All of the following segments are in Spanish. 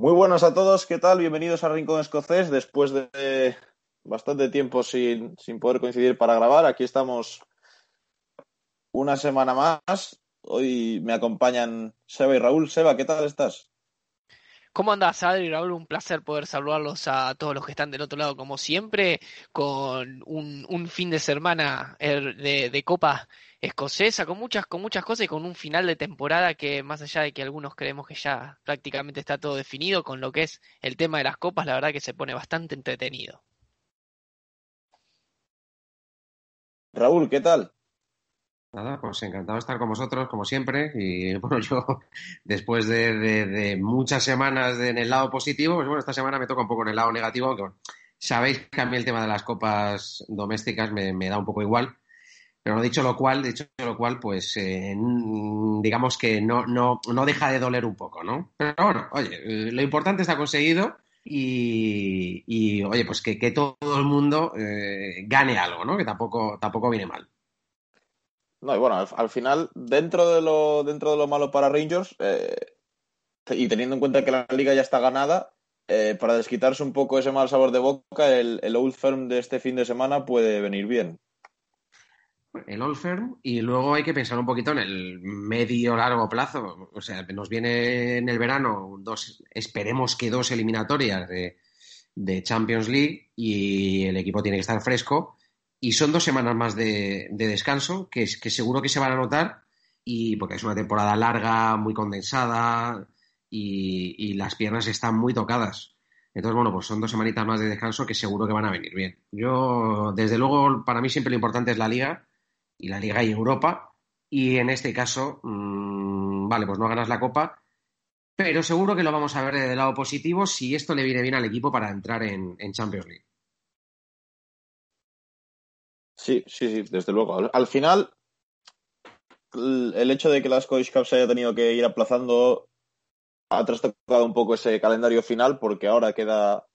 Muy buenas a todos, ¿qué tal? Bienvenidos a Rincón Escocés. Después de bastante tiempo sin, sin poder coincidir para grabar, aquí estamos una semana más. Hoy me acompañan Seba y Raúl. Seba, ¿qué tal estás? ¿Cómo andás, Adri Raúl? Un placer poder saludarlos a todos los que están del otro lado, como siempre, con un, un fin de semana er, de, de, Copa Escocesa, con muchas, con muchas cosas y con un final de temporada que, más allá de que algunos creemos que ya prácticamente está todo definido, con lo que es el tema de las copas, la verdad que se pone bastante entretenido. Raúl, ¿qué tal? Nada, pues encantado de estar con vosotros, como siempre. Y bueno, yo, después de, muchas semanas en el lado positivo, pues bueno, esta semana me toca un poco en el lado negativo, aunque bueno, sabéis que a mí el tema de las copas domésticas me, da un poco igual. Pero dicho lo cual, dicho lo cual, pues eh, digamos que no, no, no deja de doler un poco, ¿no? Pero bueno, oye, lo importante está conseguido y, y oye, pues que, que todo el mundo eh, gane algo, ¿no? Que tampoco, tampoco viene mal. No, y bueno, al, al, final, dentro de lo, dentro de lo malo para Rangers, eh, y teniendo en cuenta que la liga ya está ganada, eh, para desquitarse un poco ese mal sabor de boca, el, Old Firm de este fin de semana puede venir bien. El Old Firm, y luego hay que pensar un poquito en el medio largo plazo. O sea, nos viene en el verano dos, esperemos que dos eliminatorias de Champions League y el equipo tiene que estar fresco y son dos semanas más de, de descanso que, que, seguro que se van a notar y porque es una temporada larga, muy condensada y, las piernas están muy tocadas. Entonces, bueno, pues son dos semanitas más de descanso que seguro que van a venir bien. Yo, desde luego, para mí siempre lo importante es la liga y la liga y Europa y en este caso, mmm, vale, pues no ganas la copa, pero seguro que lo vamos a ver del lado positivo si esto le viene bien al equipo para entrar en, en Champions League. Sí, sí, sí, desde luego. Al, al, final, el hecho de que la Scottish Cup se haya tenido que ir aplazando ha trastocado un poco ese calendario final porque ahora queda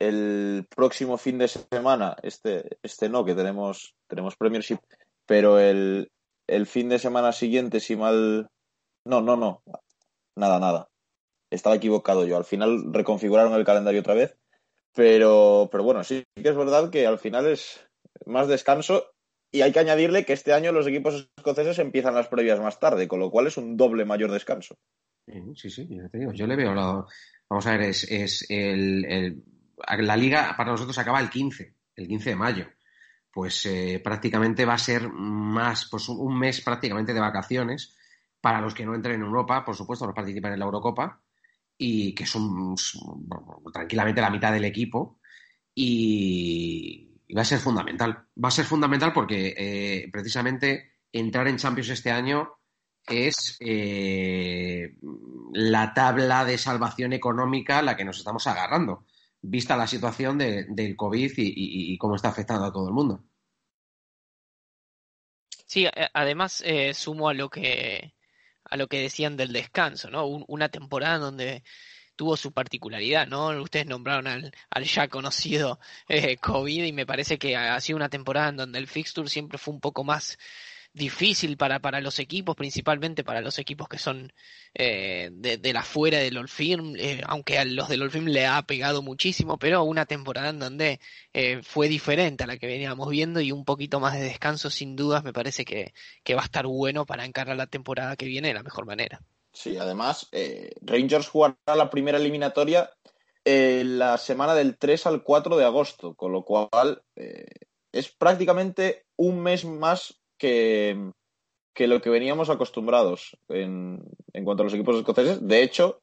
el próximo fin de semana, este, este no, que tenemos, tenemos Premiership, pero el, el fin de semana siguiente, si mal... No, no, no, nada, nada. Estaba equivocado yo. Al final reconfiguraron el calendario otra vez, pero, pero bueno, sí que es verdad que al final es, más descanso y hay que añadirle que este año los equipos escoceses empiezan las previas más tarde, con lo cual es un doble mayor descanso. Sí, sí, yo te digo, yo le veo la... Vamos a ver, es, es el, la liga para nosotros acaba el 15, el 15 de mayo. Pues eh, prácticamente va a ser más, pues un mes prácticamente de vacaciones para los que no entren en Europa, por supuesto, los participan en la Eurocopa y que son tranquilamente la mitad del equipo y, y va a ser fundamental. Va a ser fundamental porque eh, precisamente entrar en Champions este año es eh, la tabla de salvación económica a la que nos estamos agarrando, vista la situación de, del COVID y, cómo está afectando a todo el mundo. Sí, además eh, sumo a lo que a lo que decían del descanso, ¿no? Un, una temporada donde tuvo su particularidad, ¿no? Ustedes nombraron al, ya conocido eh, COVID y me parece que ha sido una temporada en donde el fixture siempre fue un poco más difícil para, para los equipos, principalmente para los equipos que son eh, de, de, la fuera del Olfirm, eh, aunque a los del Olfirm le ha pegado muchísimo, pero una temporada en donde eh, fue diferente a la que veníamos viendo y un poquito más de descanso sin dudas me parece que, que va a estar bueno para encarar la temporada que viene de la mejor manera. Sí, además, eh, Rangers jugará la primera eliminatoria eh, la semana del 3 al 4 de agosto, con lo cual eh, es prácticamente un mes más que, que lo que veníamos acostumbrados en, en, cuanto a los equipos escoceses. De hecho,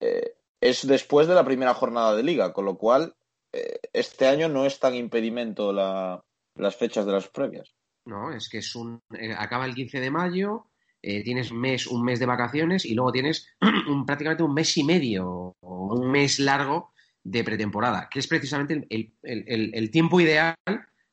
eh, es después de la primera jornada de liga, con lo cual este año no es tan impedimento la, las fechas de las previas. No, es que es un. Acaba el 15 de mayo, eh, tienes mes, un mes de vacaciones y luego tienes un, prácticamente un mes y medio o un mes largo de pretemporada, que es precisamente el, el, el, el tiempo ideal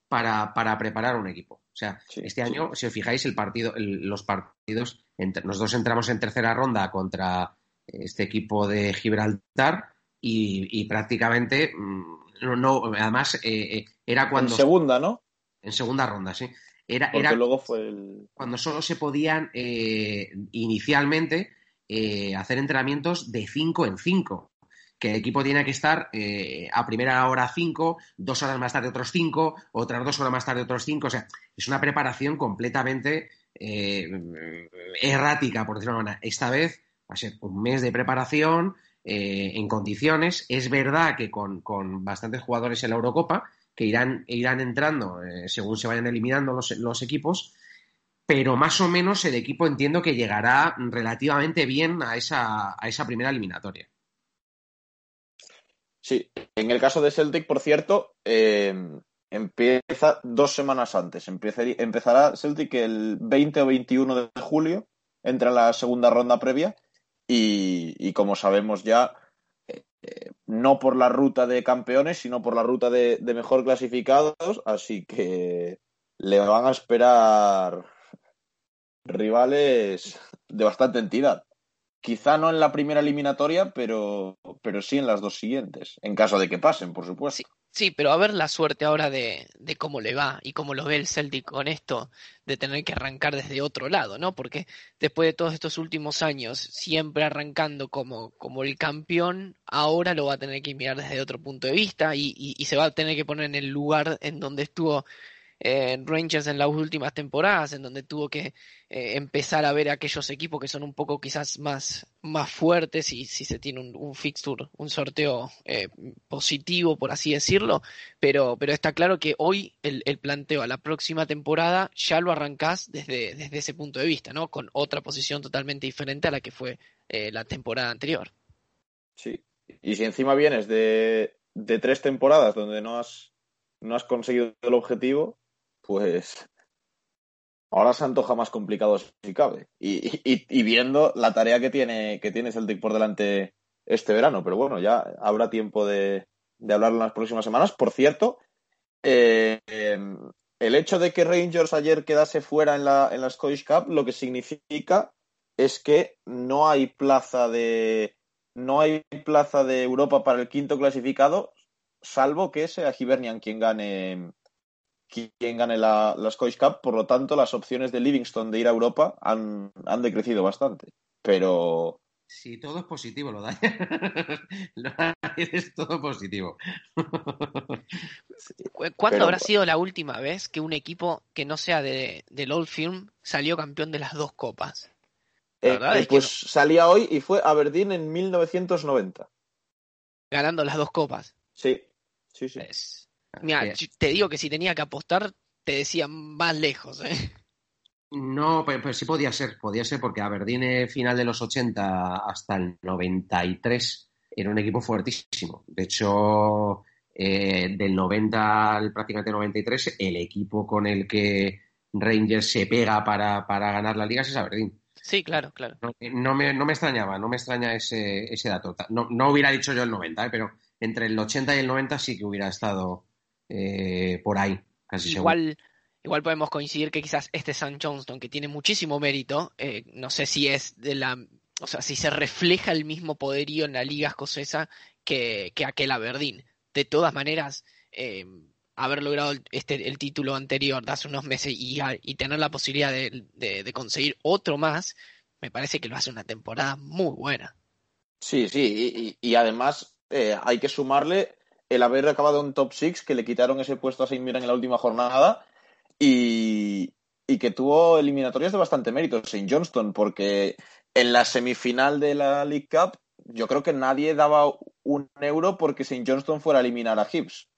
para, para, preparar un equipo. O sea, sí, este año, si os fijáis, el partido, los partidos, entre, nosotros entramos en tercera ronda contra este equipo de Gibraltar y, y prácticamente no, no además eh, eh, era cuando... En segunda, ¿no? En segunda ronda, sí. Era, Porque era luego fue el... cuando solo se podían eh, inicialmente eh, hacer entrenamientos de 5 en 5. que el equipo tiene que estar eh, a primera hora cinco, dos horas más tarde otros cinco, otras dos horas más tarde otros cinco. O sea, es una preparación completamente eh, errática, por decirlo de manera. Esta vez va a ser un mes de preparación eh, en condiciones. Es verdad que con, bastantes jugadores en la Eurocopa, que irán, irán entrando según se vayan eliminando los, los equipos, pero más o menos el equipo entiendo que llegará relativamente bien a esa, a esa primera eliminatoria. Sí, en el caso de Celtic, por cierto, eh, empieza dos semanas antes. empezará Celtic el 20 o 21 de julio, entra en la segunda ronda previa y, como sabemos ya, no por la ruta de campeones, sino por la ruta de, de mejor clasificados, así que le van a esperar rivales de bastante entidad. Quizá no en la primera eliminatoria, pero, pero sí en las dos siguientes, en caso de que pasen, por supuesto. Sí, pero a ver la suerte ahora de, de, cómo le va y cómo lo ve el Celtic con esto, de tener que arrancar desde otro lado, ¿no? Porque después de todos estos últimos años, siempre arrancando como, como el campeón, ahora lo va a tener que mirar desde otro punto de vista y, y se va a tener que poner en el lugar en donde estuvo en Rangers en las últimas temporadas, en donde tuvo que eh, empezar a ver aquellos equipos que son un poco quizás más, más fuertes y si se tiene un, fixture, un sorteo eh, positivo, por así decirlo, pero, pero está claro que hoy el, planteo a la próxima temporada ya lo arrancás desde, desde ese punto de vista, ¿no? Con otra posición totalmente diferente a la que fue eh, la temporada anterior. Sí, y si encima vienes de, de tres temporadas donde no has, no has conseguido el objetivo, pues ahora se antoja más complicado si cabe. Y, viendo la tarea que tiene, que tiene Celtic por delante este verano. Pero bueno, ya habrá tiempo de, de hablar en las próximas semanas. Por cierto, eh, el hecho de que Rangers ayer quedase fuera en la, en la Scottish Cup, lo que significa es que no hay plaza de no hay plaza de Europa para el quinto clasificado, salvo que sea Hibernian quien gane quien gane la, la Scottish Cup, por lo tanto las opciones de Livingston de ir a Europa han, han decrecido bastante. Pero... Sí, todo es positivo, lo da. es todo positivo. ¿Cuándo habrá sido la última vez que un equipo que no sea de, del Old Firm salió campeón de las dos copas? Eh, eh, pues salía hoy y fue Aberdeen en 1990. Ganando las dos copas. Sí, sí, sí. Mira, te digo que si tenía que apostar, te decía más lejos. ¿eh? No, pero, sí podía ser, podía ser porque Aberdeen final de los 80 hasta el 93 era un equipo fuertísimo. De hecho, eh, del 90 al prácticamente 93, el equipo con el que Rangers se pega para, para ganar la liga es Aberdeen. Sí, claro, claro. No, me, no me extrañaba, no me extraña ese, ese dato. No, no hubiera dicho yo el 90, ¿eh? pero entre el 80 y el 90 sí que hubiera estado eh, por ahí, casi igual, Igual podemos coincidir que quizás este San Johnston, que tiene muchísimo mérito, eh, no sé si es de la. O sea, si se refleja el mismo poderío en la liga escocesa que, que aquel Aberdeen. De todas maneras, eh, haber logrado este, el título anterior de hace unos meses y, y tener la posibilidad de, de, conseguir otro más, me parece que lo hace una temporada muy buena. Sí, sí, y, y además hay que sumarle el haber acabado en top 6, que le quitaron ese puesto a Saint Mirren en la última jornada y, que tuvo eliminatorias de bastante mérito Saint Johnston, porque en la semifinal de la League Cup yo creo que nadie daba un euro porque St. Johnston fuera a eliminar a Hibs.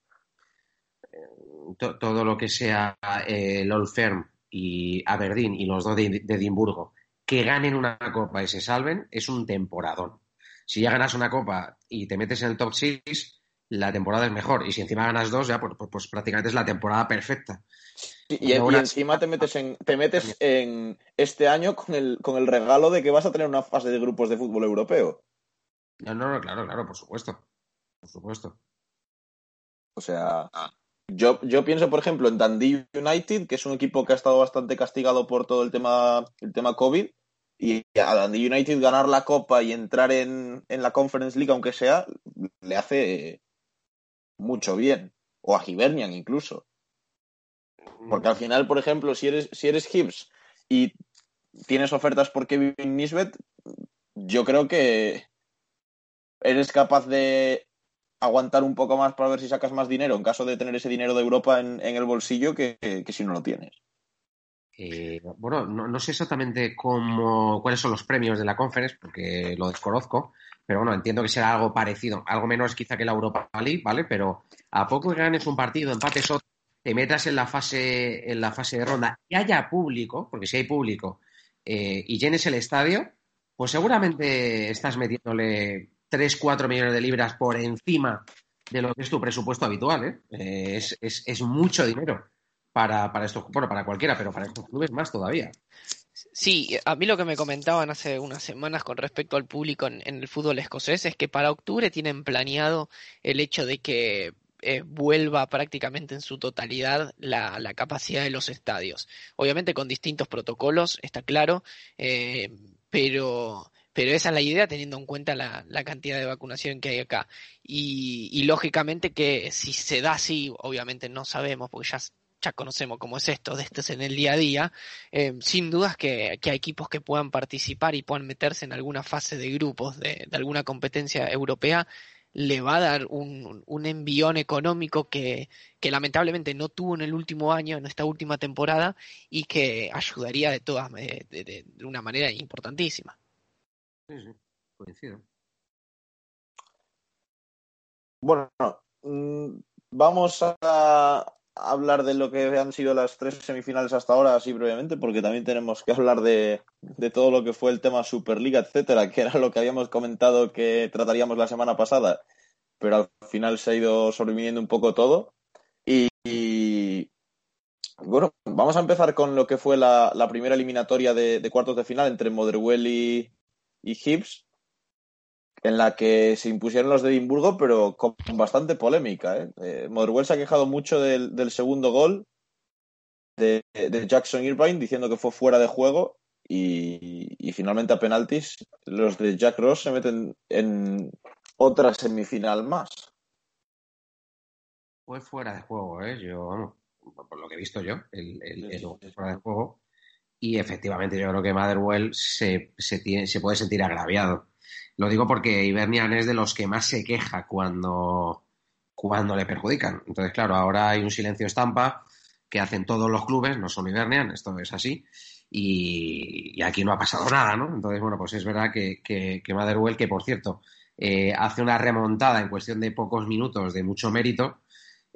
Todo lo que sea eh, el Old Firm y Aberdeen y los dos de, de, Edimburgo que ganen una copa y se salven es un temporadón. Si ya ganas una copa y te metes en el top 6, la temporada es mejor. Y si encima ganas dos, ya pues, pues, pues prácticamente es la temporada perfecta. y, encima te metes en, te metes en este año con el, con el regalo de que vas a tener una fase de grupos de fútbol europeo. No, no, claro, claro, por supuesto. Por supuesto. O sea, yo, yo pienso, por ejemplo, en Dundee United, que es un equipo que ha estado bastante castigado por todo el tema, el tema COVID. Y a Dundee United ganar la Copa y entrar en, en la Conference League, aunque sea, le hace mucho bien. O a Hibernian incluso. Porque al final, por ejemplo, si eres, si eres Hibbs y tienes ofertas por Kevin Nisbet, yo creo que eres capaz de aguantar un poco más para ver si sacas más dinero en caso de tener ese dinero de Europa en, en el bolsillo que, que, si no lo tienes. Eh, bueno, no, no, sé exactamente cómo, cuáles son los premios de la conference, porque lo desconozco, pero bueno, entiendo que será algo parecido, algo menos quizá que la Europa League, ¿vale? Pero a poco que ganes un partido, empates otro, te metas en la fase, en la fase de ronda y haya público, porque si hay público, eh, y llenes el estadio, pues seguramente estás metiéndole 3, 4 millones de libras por encima de lo que es tu presupuesto habitual. ¿eh? eh es, es, es, mucho dinero para, para estos, bueno, para cualquiera, pero para estos clubes más todavía. Sí, a mí lo que me comentaban hace unas semanas con respecto al público en, el fútbol escocés es que para octubre tienen planeado el hecho de que eh, vuelva prácticamente en su totalidad la, la, capacidad de los estadios. Obviamente con distintos protocolos, está claro, eh, pero, pero esa es la idea teniendo en cuenta la, la cantidad de vacunación que hay acá. Y, y, lógicamente que si se da así, obviamente no sabemos, porque ya, ya conocemos cómo es esto, de esto es en el día a día, eh, sin dudas que, que, hay equipos que puedan participar y puedan meterse en alguna fase de grupos de, alguna competencia europea le va a dar un, un envión económico que, que, lamentablemente no tuvo en el último año, en esta última temporada, y que ayudaría de todas de, de, de una manera importantísima. Sí, sí, coincido. Bueno, mm, vamos a hablar de lo que han sido las tres semifinales hasta ahora, así brevemente, porque también tenemos que hablar de, de, todo lo que fue el tema Superliga, etcétera, que era lo que habíamos comentado que trataríamos la semana pasada, pero al final se ha ido sobreviviendo un poco todo. Y, bueno, vamos a empezar con lo que fue la, la primera eliminatoria de, cuartos de final entre Motherwell y, y en la que se impusieron los de Edimburgo, pero con bastante polémica. ¿eh? Eh, Motherwell se ha quejado mucho del, del segundo gol de, de, Jackson Irvine, diciendo que fue fuera de juego. Y, y, finalmente a penaltis, los de Jack Ross se meten en otra semifinal más. Fue fuera de juego, ¿eh? Yo, por lo que he visto yo, el, el, el, el fuera de juego. Y efectivamente, yo creo que Motherwell se, se, tiene, se puede sentir agraviado lo digo porque Ibernian es de los que más se queja cuando, cuando le perjudican. Entonces, claro, ahora hay un silencio estampa que hacen todos los clubes, no solo Ibernian, esto es así, y, aquí no ha pasado nada, ¿no? Entonces, bueno, pues es verdad que, que, que que por cierto, eh, hace una remontada en cuestión de pocos minutos de mucho mérito,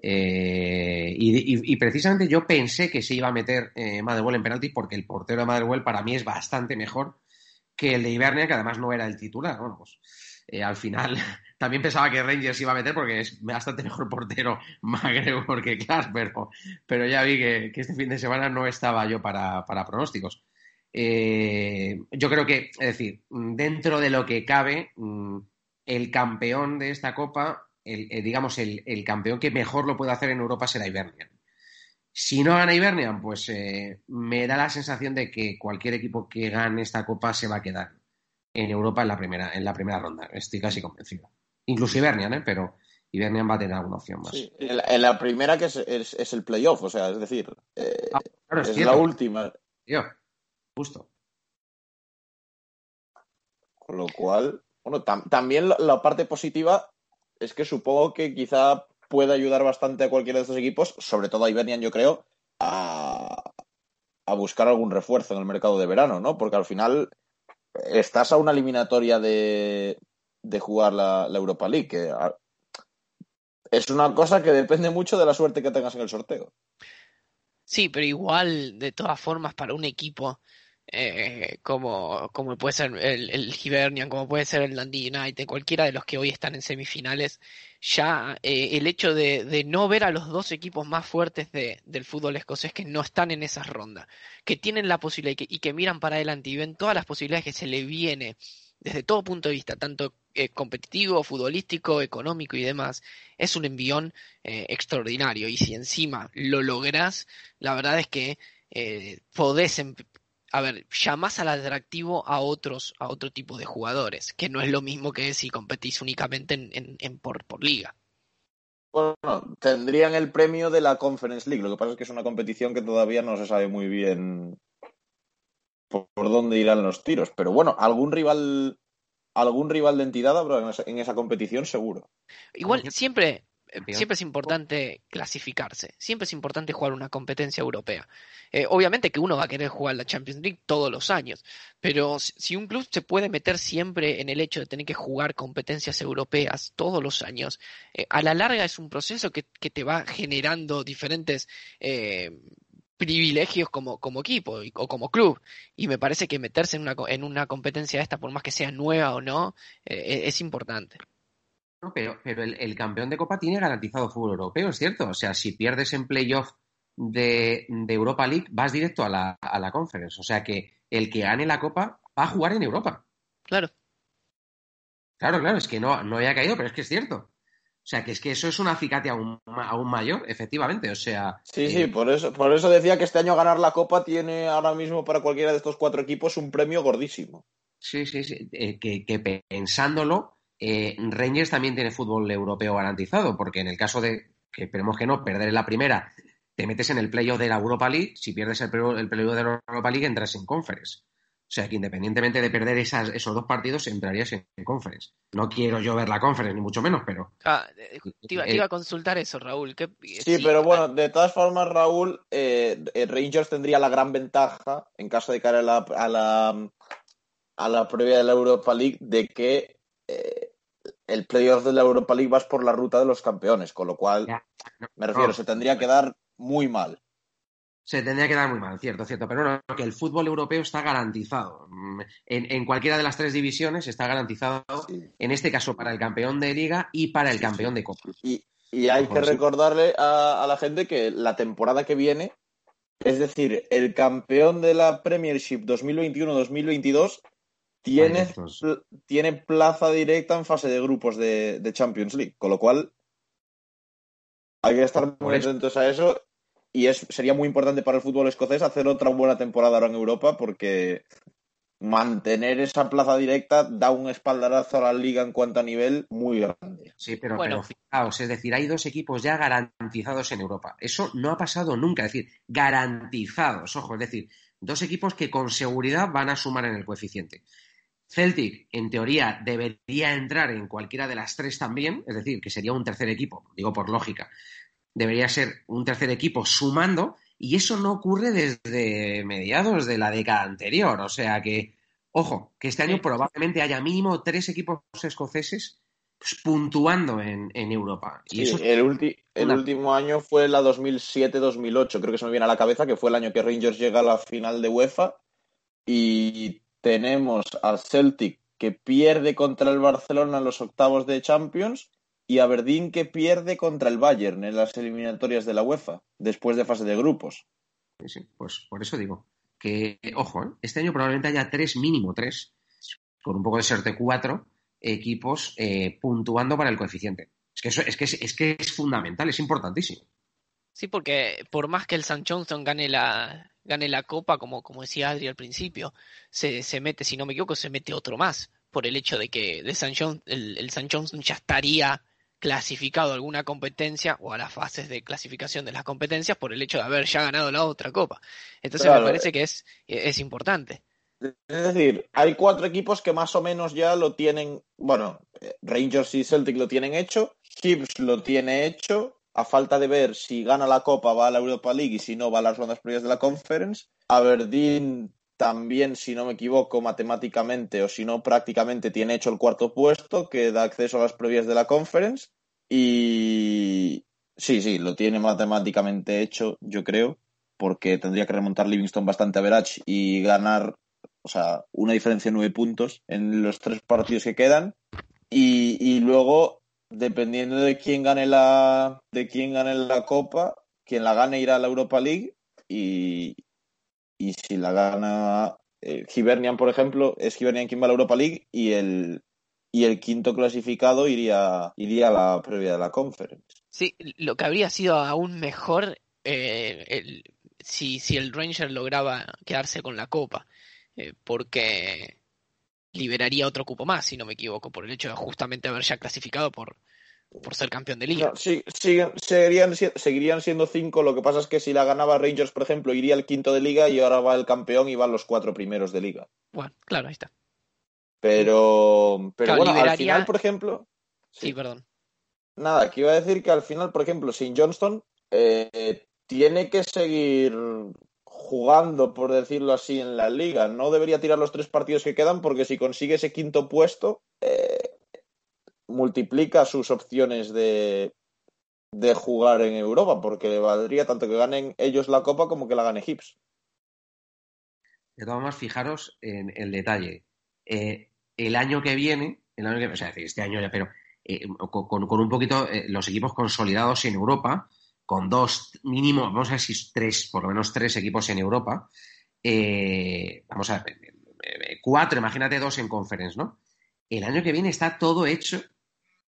eh, y, precisamente yo pensé que se iba a meter eh, en penalti porque el portero de Motherwell para mí es bastante mejor que el de Ibernia, que además no era el titular. Bueno, pues eh, al final también pensaba que Rangers iba a meter porque es bastante mejor portero McGregor que Clark, pero, pero ya vi que, este fin de semana no estaba yo para, para pronósticos. Eh, yo creo que, es decir, dentro de lo que cabe, mm, el campeón de esta copa, el, eh, digamos, el, el, campeón que mejor lo puede hacer en Europa será Ibernian. Si no gana Ibernian, pues eh, me da la sensación de que cualquier equipo que gane esta copa se va a quedar en Europa en la primera, en la primera ronda. Estoy casi convencido. Incluso Ibernian, ¿eh? pero Ibernian va a tener alguna opción más. Sí, en, la, en, la, primera que es, es, es, el playoff, o sea, es decir, eh, ah, claro, es, es la última. Tío, justo. Con lo cual, bueno, tam también la parte positiva es que supongo que quizá puede ayudar bastante a cualquiera de estos equipos, sobre todo a Ibernian, yo creo, a, a, buscar algún refuerzo en el mercado de verano, ¿no? Porque al final estás a una eliminatoria de, de jugar la, Europa League, que es una cosa que depende mucho de la suerte que tengas en el sorteo. Sí, pero igual, de todas formas, para un equipo eh, como, como puede ser el, el Hibernian, como puede ser el Dundee United, cualquiera de los que hoy están en semifinales, ya eh, el hecho de, de, no ver a los dos equipos más fuertes de, del fútbol escocés que no están en esas rondas, que tienen la posibilidad y que, miran para adelante y ven todas las posibilidades que se le viene desde todo punto de vista, tanto eh, competitivo, futbolístico, económico y demás, es un envión eh, extraordinario. Y si encima lo logras, la verdad es que eh, podés a ver, llamas al atractivo a otros, a otro tipo de jugadores, que no es lo mismo que si competís únicamente en, en, en por, por, liga. Bueno, tendrían el premio de la Conference League, lo que pasa es que es una competición que todavía no se sabe muy bien por, por dónde irán los tiros, pero bueno, algún rival algún rival de entidad habrá en esa, en esa competición seguro. Igual siempre, siempre es importante clasificarse, siempre es importante jugar una competencia europea. Eh, obviamente que uno va a querer jugar la Champions League todos los años, pero si un club se puede meter siempre en el hecho de tener que jugar competencias europeas todos los años, eh, a la larga es un proceso que, que te va generando diferentes eh, privilegios como, como equipo o como club. Y me parece que meterse en una, en una competencia esta, por más que sea nueva o no, eh, es importante. No, pero, pero el, el, campeón de Copa tiene garantizado fútbol europeo, es cierto. O sea, si pierdes en playoff de, de, Europa League, vas directo a la, a la Conference. O sea que el que gane la Copa va a jugar en Europa. Claro. Claro, claro, es que no, no había caído, pero es que es cierto. O sea, que es que eso es un acicate aún, aún mayor, efectivamente. O sea. Sí, eh... sí, por eso, por eso decía que este año ganar la Copa tiene ahora mismo para cualquiera de estos cuatro equipos un premio gordísimo. Sí, sí, sí. Eh, que, que, pensándolo, eh, Rangers también tiene fútbol europeo garantizado, porque en el caso de que esperemos que no, perder en la primera, te metes en el playoff de la Europa League. Si pierdes el playoff el play de la Europa League, entras en Conference. O sea que independientemente de perder esas, esos dos partidos, entrarías en, en, conference. No quiero yo ver la conference, ni mucho menos, pero. Ah, te, iba, te iba a consultar eso, Raúl. ¿Qué, sí, sí, pero bueno, de todas formas, Raúl, eh, Rangers tendría la gran ventaja, en caso de caer a la, a la, a la previa de la Europa League, de que eh, el playoff de la Europa League vas por la ruta de los campeones, con lo cual, ya, no, me refiero, no, se tendría que dar muy mal se tendría que dar muy mal, cierto, cierto, pero no, que el fútbol europeo está garantizado. En, en cualquiera de las tres divisiones está garantizado, sí. en este caso para el campeón de liga y para el sí, campeón de copa. Y, y hay que recordarle a, a, la gente que la temporada que viene, es decir, el campeón de la Premiership 2021-2022 tiene, pl tiene plaza directa en fase de grupos de, de Champions League, con lo cual hay que estar muy atentos a eso y es, sería muy importante para el fútbol escocés hacer otra buena temporada ahora en Europa porque mantener esa plaza directa da un espaldarazo a la liga en cuanto a nivel muy grande. Sí, pero, bueno. pero fijaos, es decir, hay dos equipos ya garantizados en Europa. Eso no ha pasado nunca, es decir, garantizados, ojo, es decir, dos equipos que con seguridad van a sumar en el coeficiente. Celtic, en teoría, debería entrar en cualquiera de las tres también, es decir, que sería un tercer equipo, digo por lógica debería ser un tercer equipo sumando, y eso no ocurre desde mediados de la década anterior. O sea que, ojo, que este año probablemente haya mínimo tres equipos escoceses pues, puntuando en, en, Europa. Y sí, eso el, ulti el una... último año fue la 2007-2008, creo que se me viene a la cabeza, que fue el año que Rangers llega a la final de UEFA y tenemos al Celtic que pierde contra el Barcelona en los octavos de Champions y Aberdeen que pierde contra el Bayern en las eliminatorias de la UEFA, después de fase de grupos. Sí, sí, pues por eso digo que, ojo, ¿eh? este año probablemente haya tres, mínimo tres, con un poco de suerte cuatro equipos eh, puntuando para el coeficiente. Es que, eso, es, que es, es, que es fundamental, es importantísimo. Sí, porque por más que el San Johnson gane la, gane la copa, como, como decía Adri al principio, se, se mete, si no me equivoco, se mete otro más, por el hecho de que de San el, el San Johnson ya estaría clasificado a alguna competencia o a las fases de clasificación de las competencias por el hecho de haber ya ganado la otra copa. Entonces claro. me parece que es, es importante. Es decir, hay cuatro equipos que más o menos ya lo tienen, bueno, Rangers y Celtic lo tienen hecho, Hibs lo tiene hecho, a falta de ver si gana la Copa va a la Europa League y si no va a las rondas previas de la Conference. Aberdeen también, si no me equivoco, matemáticamente o si no prácticamente tiene hecho el cuarto puesto que da acceso a las previas de la conference y sí, sí, lo tiene matemáticamente hecho, yo creo, porque tendría que remontar Livingston bastante a Verage y ganar, o sea, una diferencia de nueve puntos en los tres partidos que quedan y, y luego, dependiendo de quién gane la de quién gane la Copa, quien la gane irá a la Europa League y, y si la gana eh, Hibernian, por ejemplo, es Hibernian quien va a la Europa League y el, y el quinto clasificado iría, iría a la previa de la Conference. Sí, lo que habría sido aún mejor eh, el, si, si el Ranger lograba quedarse con la Copa, eh, porque liberaría otro cupo más, si no me equivoco, por el hecho de justamente haber ya clasificado por, por ser campeón de liga. No, sí, seguirían, seguirían, siendo cinco. Lo que pasa es que si la ganaba Rangers, por ejemplo, iría al quinto de liga y ahora va el campeón y van los cuatro primeros de liga. Bueno, claro, ahí está. Pero, pero bueno, al final, por ejemplo. Sí, perdón. Nada, aquí iba a decir que al final, por ejemplo, sin Johnston eh, tiene que seguir jugando, por decirlo así, en la liga. No debería tirar los tres partidos que quedan porque si consigue ese quinto puesto, eh, multiplica sus opciones de, de jugar en Europa, porque le valdría tanto que ganen ellos la Copa como que la gane Hips. De todas formas, fijaros en el detalle. Eh, el año que viene, el año que, o sea, este año ya, pero eh, con, un poquito los equipos consolidados en Europa, con dos, mínimo, vamos a ver si tres, por lo menos tres equipos en Europa. Eh, vamos a ver, cuatro, imagínate dos en conference, ¿no? El año que viene está todo hecho,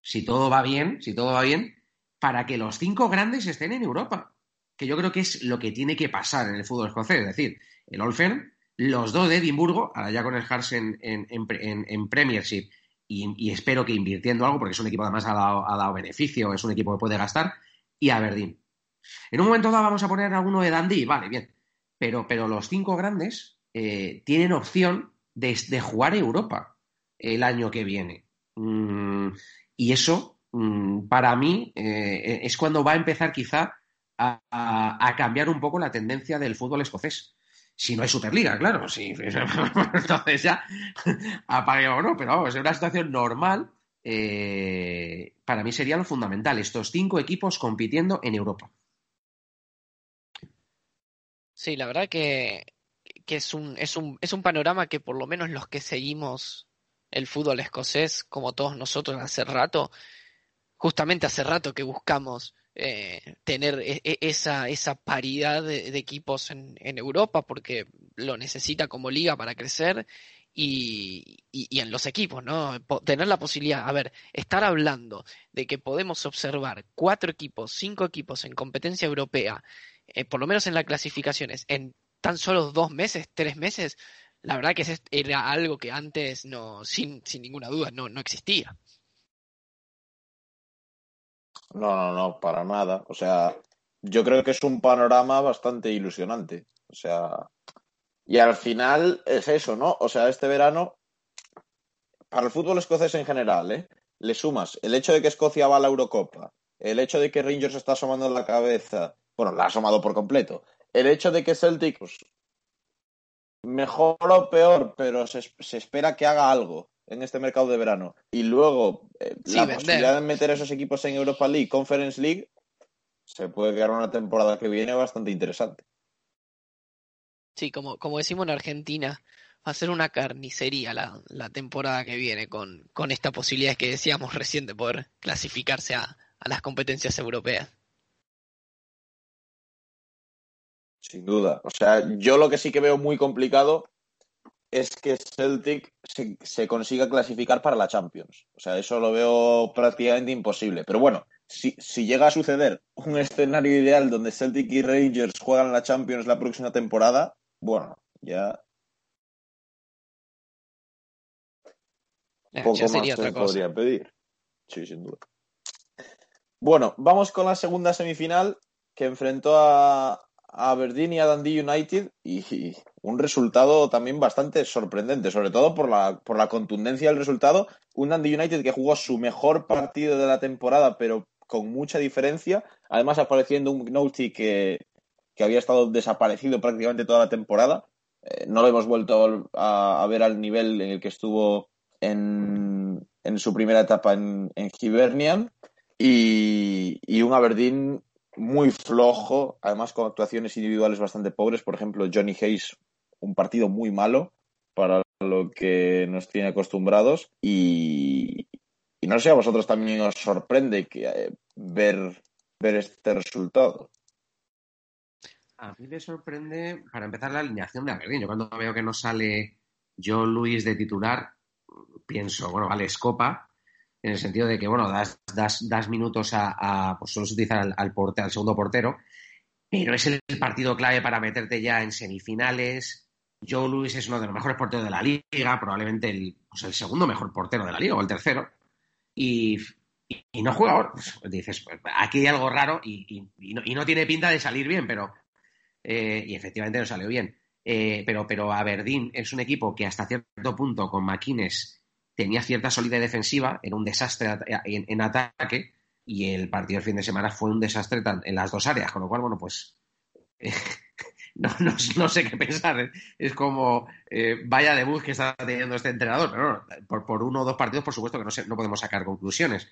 si todo va bien, si todo va bien, para que los cinco grandes estén en Europa. Que yo creo que es lo que tiene que pasar en el fútbol escocés. Es decir, el Olfen, los dos de Edimburgo, ahora ya con el Hearts en, en, Premiership, y, espero que invirtiendo algo, porque es un equipo además ha dado, ha dado beneficio, es un equipo que puede gastar, y Aberdeen. En un momento dado vamos a poner alguno de Dundee, vale, bien. Pero, pero los cinco grandes eh, tienen opción de, jugar Europa el año que viene. Mm, y eso, mm, para mí, eh, es cuando va a empezar quizá a, cambiar un poco la tendencia del fútbol escocés. Si no hay Superliga, claro, sí. entonces ya apague o no, pero vamos, en una situación normal, eh, para mí sería lo fundamental, estos cinco equipos compitiendo en Europa. Sí, la verdad que, es, un, es, un, es un panorama que por lo menos los que seguimos el fútbol escocés, como todos nosotros hace rato, justamente hace rato que buscamos eh, tener e, e, esa, esa paridad de, equipos en, en, Europa porque lo necesita como liga para crecer y, y, en los equipos, ¿no? tener la posibilidad, a ver, estar hablando de que podemos observar cuatro equipos, cinco equipos en competencia europea eh, por lo menos en las clasificaciones, en tan solo dos meses, tres meses, la verdad que era algo que antes no, sin, sin ninguna duda, no, no existía. No, no, no, para nada. O sea, yo creo que es un panorama bastante ilusionante. O sea, y al final es eso, ¿no? O sea, este verano, para el fútbol escocés en general, ¿eh? Le sumas el hecho de que Escocia va a la Eurocopa, el hecho de que Rangers está asomando la cabeza, bueno, la ha asomado por completo. El hecho de que Celtic, pues, mejor o peor, pero se, espera que haga algo en este mercado de verano. Y luego eh, la posibilidad de meter esos equipos en Europa League, Conference League, se puede quedar una temporada que viene bastante interesante. Sí, como, como decimos en Argentina, va a ser una carnicería la, temporada que viene con, con esta posibilidad que decíamos recién de poder clasificarse a las competencias europeas. Sin duda. O sea, yo lo que sí que veo muy complicado es que Celtic se, consiga clasificar para la Champions. O sea, eso lo veo prácticamente imposible. Pero bueno, si, si llega a suceder un escenario ideal donde Celtic y Rangers juegan la Champions la próxima temporada, bueno, ya. Poco más se podría pedir. Sí, sin duda. Bueno, vamos con la segunda semifinal que enfrentó a, a Aberdeen y a Dundee United y, un resultado también bastante sorprendente, sobre todo por la, por la contundencia del resultado. Un Dundee United que jugó su mejor partido de la temporada, pero con mucha diferencia. Además, apareciendo un Gnouty que, que había estado desaparecido prácticamente toda la temporada. Eh, no lo hemos vuelto a, ver al nivel en el que estuvo en, en su primera etapa en, Hibernian. Y, y un Aberdeen muy flojo, además con actuaciones individuales bastante pobres. Por ejemplo, Johnny Hayes, un partido muy malo para lo que nos tiene acostumbrados. Y, no sé, a vosotros también os sorprende que, eh, ver, ver este resultado. A mí me sorprende, para empezar, la alineación de Aberdeen. Yo cuando veo que no sale John Luis de titular, pienso, bueno, vale, Escopa, en el sentido de que, bueno, das, das, das minutos a, pues sueles utilizar al, al, al segundo portero, pero es el partido clave para meterte ya en semifinales. Joe Louis es uno de los mejores porteros de la liga, probablemente el, pues el segundo mejor portero de la liga o el tercero. Y, y, no juega ahora. Dices, pues, aquí hay algo raro y, no, y, no, tiene pinta de salir bien, pero. Eh, y efectivamente no salió bien. Eh, pero, pero Aberdeen es un equipo que hasta cierto punto con Maquines tenía cierta solidez defensiva, era un desastre en, ataque y el partido del fin de semana fue un desastre en las dos áreas, con lo cual, bueno, pues no, no, sé qué pensar. Es como, eh, vaya debut que está teniendo este entrenador. Pero por, por, uno o dos partidos, por supuesto que no, no podemos sacar conclusiones.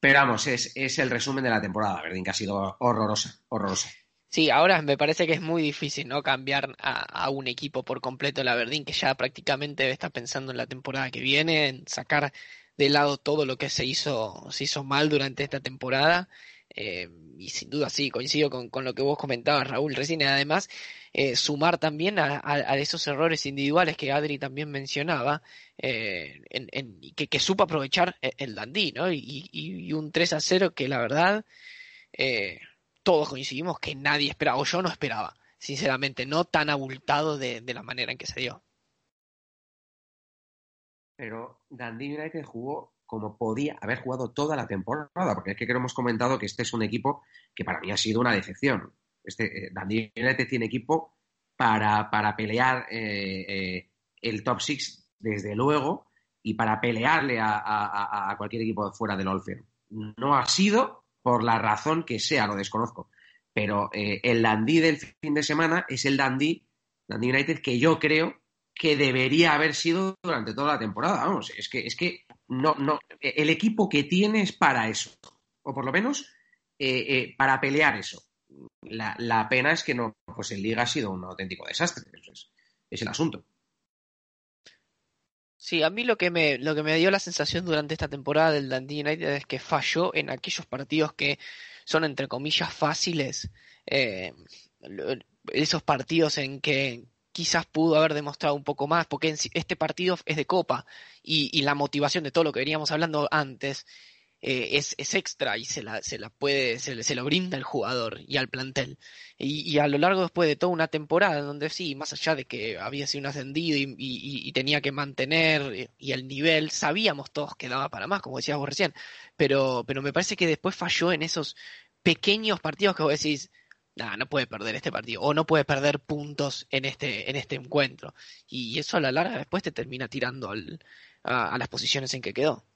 Pero vamos, es, es el resumen de la temporada, Verdín, que ha sido horrorosa, horrorosa. Sí, ahora me parece que es muy difícil, ¿no? Cambiar a, un equipo por completo la Verdín, que ya prácticamente está pensando en la temporada que viene, en sacar de lado todo lo que se hizo, se hizo mal durante esta temporada. Eh, y sin duda sí, coincido con, con, lo que vos comentabas, Raúl, recién. Además, eh, sumar también a, esos errores individuales que Adri también mencionaba, eh, en, que, que, supo aprovechar e, el Dandí, ¿no? Y, y, un 3 a 0 que la verdad todos coincidimos que nadie esperaba, o yo no esperaba, sinceramente, no tan abultado de, la manera en que se dio. Pero Dundee United jugó como podía haber jugado toda la temporada, porque es que hemos comentado que este es un equipo que para mí ha sido una decepción. Este, eh, United tiene equipo para, para pelear eh, eh, el top six, desde luego, y para pelearle a, a, cualquier equipo fuera del All No ha sido, por la razón que sea, lo desconozco. Pero eh, el Dandy del fin de semana es el Dandy, Dandy United, que yo creo que debería haber sido durante toda la temporada. Vamos, es que, es que no, no, el equipo que tiene es para eso, o por lo menos eh, eh, para pelear eso. La, pena es que no, pues el Liga ha sido un auténtico desastre. Es, es el asunto. Sí, a mí lo que me, lo que me dio la sensación durante esta temporada del Dundee United es que falló en aquellos partidos que son entre comillas fáciles. Eh, esos partidos en que quizás pudo haber demostrado un poco más, porque este partido es de copa y, y la motivación de todo lo que veníamos hablando antes eh, es, es, extra y se la, se la puede, se, se, lo brinda el jugador y al plantel. Y, y, a lo largo después de toda una temporada, donde sí, más allá de que había sido un ascendido y, y, tenía que mantener y el nivel, sabíamos todos que daba para más, como decías vos recién, pero, pero me parece que después falló en esos pequeños partidos que vos decís, no puede perder este partido o no puede perder puntos en este, en este encuentro. Y eso a la larga después te termina tirando al, a las posiciones en que quedó.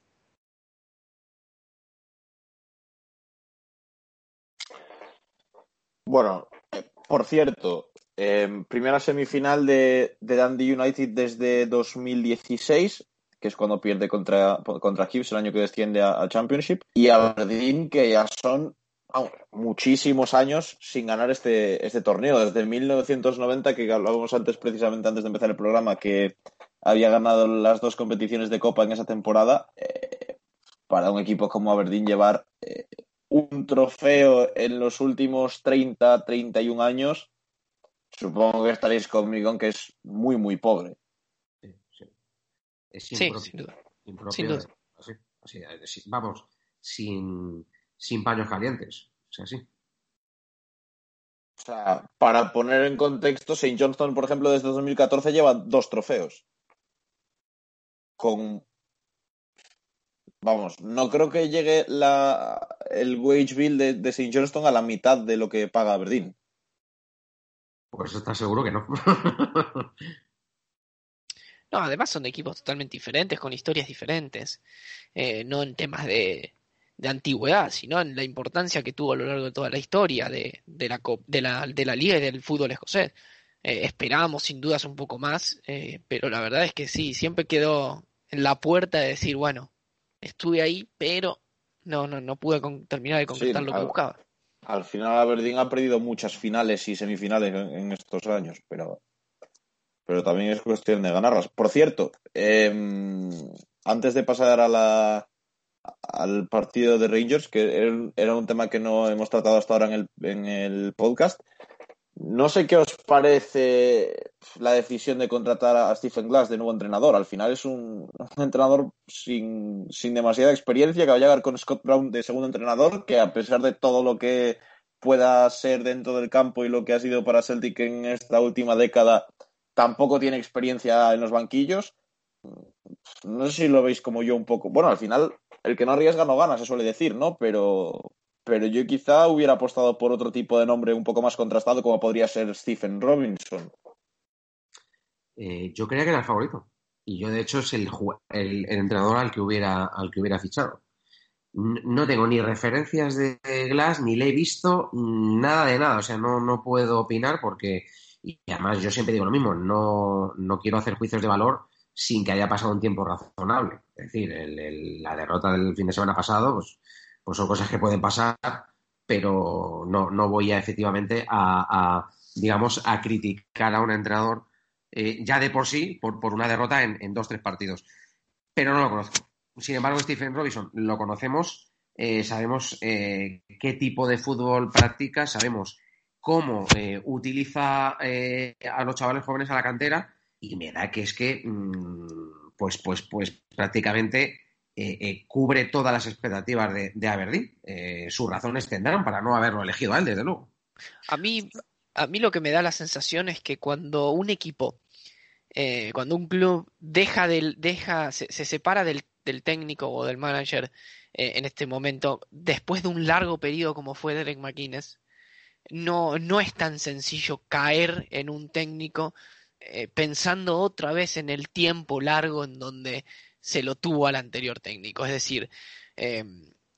Bueno, por cierto, eh, primera semifinal de, de, Dundee United desde 2016, que es cuando pierde contra, contra el año que desciende al Championship, y Aberdeen, que ya son muchísimos años sin ganar este, este torneo, desde 1990, que hablábamos antes, precisamente antes de empezar el programa, que había ganado las dos competiciones de Copa en esa temporada. Eh, para un equipo como Aberdeen llevar eh, un trofeo en los últimos 30, 31 años, supongo que estaréis conmigo en que es muy, muy pobre. Sí, sí. Es sin duda. sin duda. Así, vamos, sin, sin paños calientes. O sea, sí. O sea, para poner en contexto, St. Johnston, por ejemplo, desde 2014 lleva dos trofeos. Con vamos, no creo que llegue la, el wage bill de, de St. Johnston a la mitad de lo que paga Aberdeen. Pues está seguro que no. no, además son de equipos totalmente diferentes, con historias diferentes. Eh, no en temas de, de, antigüedad, sino en la importancia que tuvo a lo largo de toda la historia de, de, la, de, la, de la liga y del fútbol escocés. Eh, esperábamos sin dudas un poco más, eh, pero la verdad es que sí, siempre quedó en la puerta de decir, bueno, estuve ahí, pero no, no, no pude terminar de concretar lo que buscaba. Al final Aberdeen ha perdido muchas finales y semifinales en, estos años, pero, pero también es cuestión de ganarlas. Por cierto, em, antes de pasar a la, al partido de Rangers, que era un tema que no hemos tratado hasta ahora en el, en el podcast, no sé qué os parece la decisión de contratar a Stephen Glass de nuevo entrenador. Al final es un, entrenador sin, sin, demasiada experiencia que va a llegar con Scott Brown de segundo entrenador, que a pesar de todo lo que pueda ser dentro del campo y lo que ha sido para Celtic en esta última década, tampoco tiene experiencia en los banquillos. No sé si lo veis como yo un poco. Bueno, al final, el que no arriesga no gana, se suele decir, ¿no? Pero, pero yo quizá hubiera apostado por otro tipo de nombre un poco más contrastado, como podría ser Stephen Robinson. Eh, yo creía que era el favorito. y yo de hecho es el, el, entrenador al que hubiera, al que hubiera fichado. No tengo ni referencias de Glass, ni le he visto, nada de nada. O sea, no, no puedo opinar porque, y además yo siempre digo lo mismo, no, no quiero hacer juicios de valor sin que haya pasado un tiempo razonable. Es decir, la derrota del fin de semana pasado, pues, pues son cosas que pueden pasar, pero no, no voy a efectivamente a, digamos, a criticar a un entrenador eh, ya de por sí por, por una derrota en, en dos, tres partidos. Pero no lo conozco. Sin embargo, Stephen Robinson lo conocemos, eh, sabemos eh, qué tipo de fútbol practica, sabemos cómo utiliza a los chavales jóvenes a la cantera y me da que es que, mm, pues, pues, pues prácticamente cubre todas las expectativas de, de Aberdeen. sus razones tendrán para no haberlo elegido a él, desde luego. A mí, a mí lo que me da la sensación es que cuando un equipo, eh, cuando un club deja del, deja, se, separa del, técnico o del manager eh, en este momento, después de un largo periodo como fue Derek McInnes, no, no es tan sencillo caer en un técnico eh, pensando otra vez en el tiempo largo en donde se lo tuvo al anterior técnico. Es decir,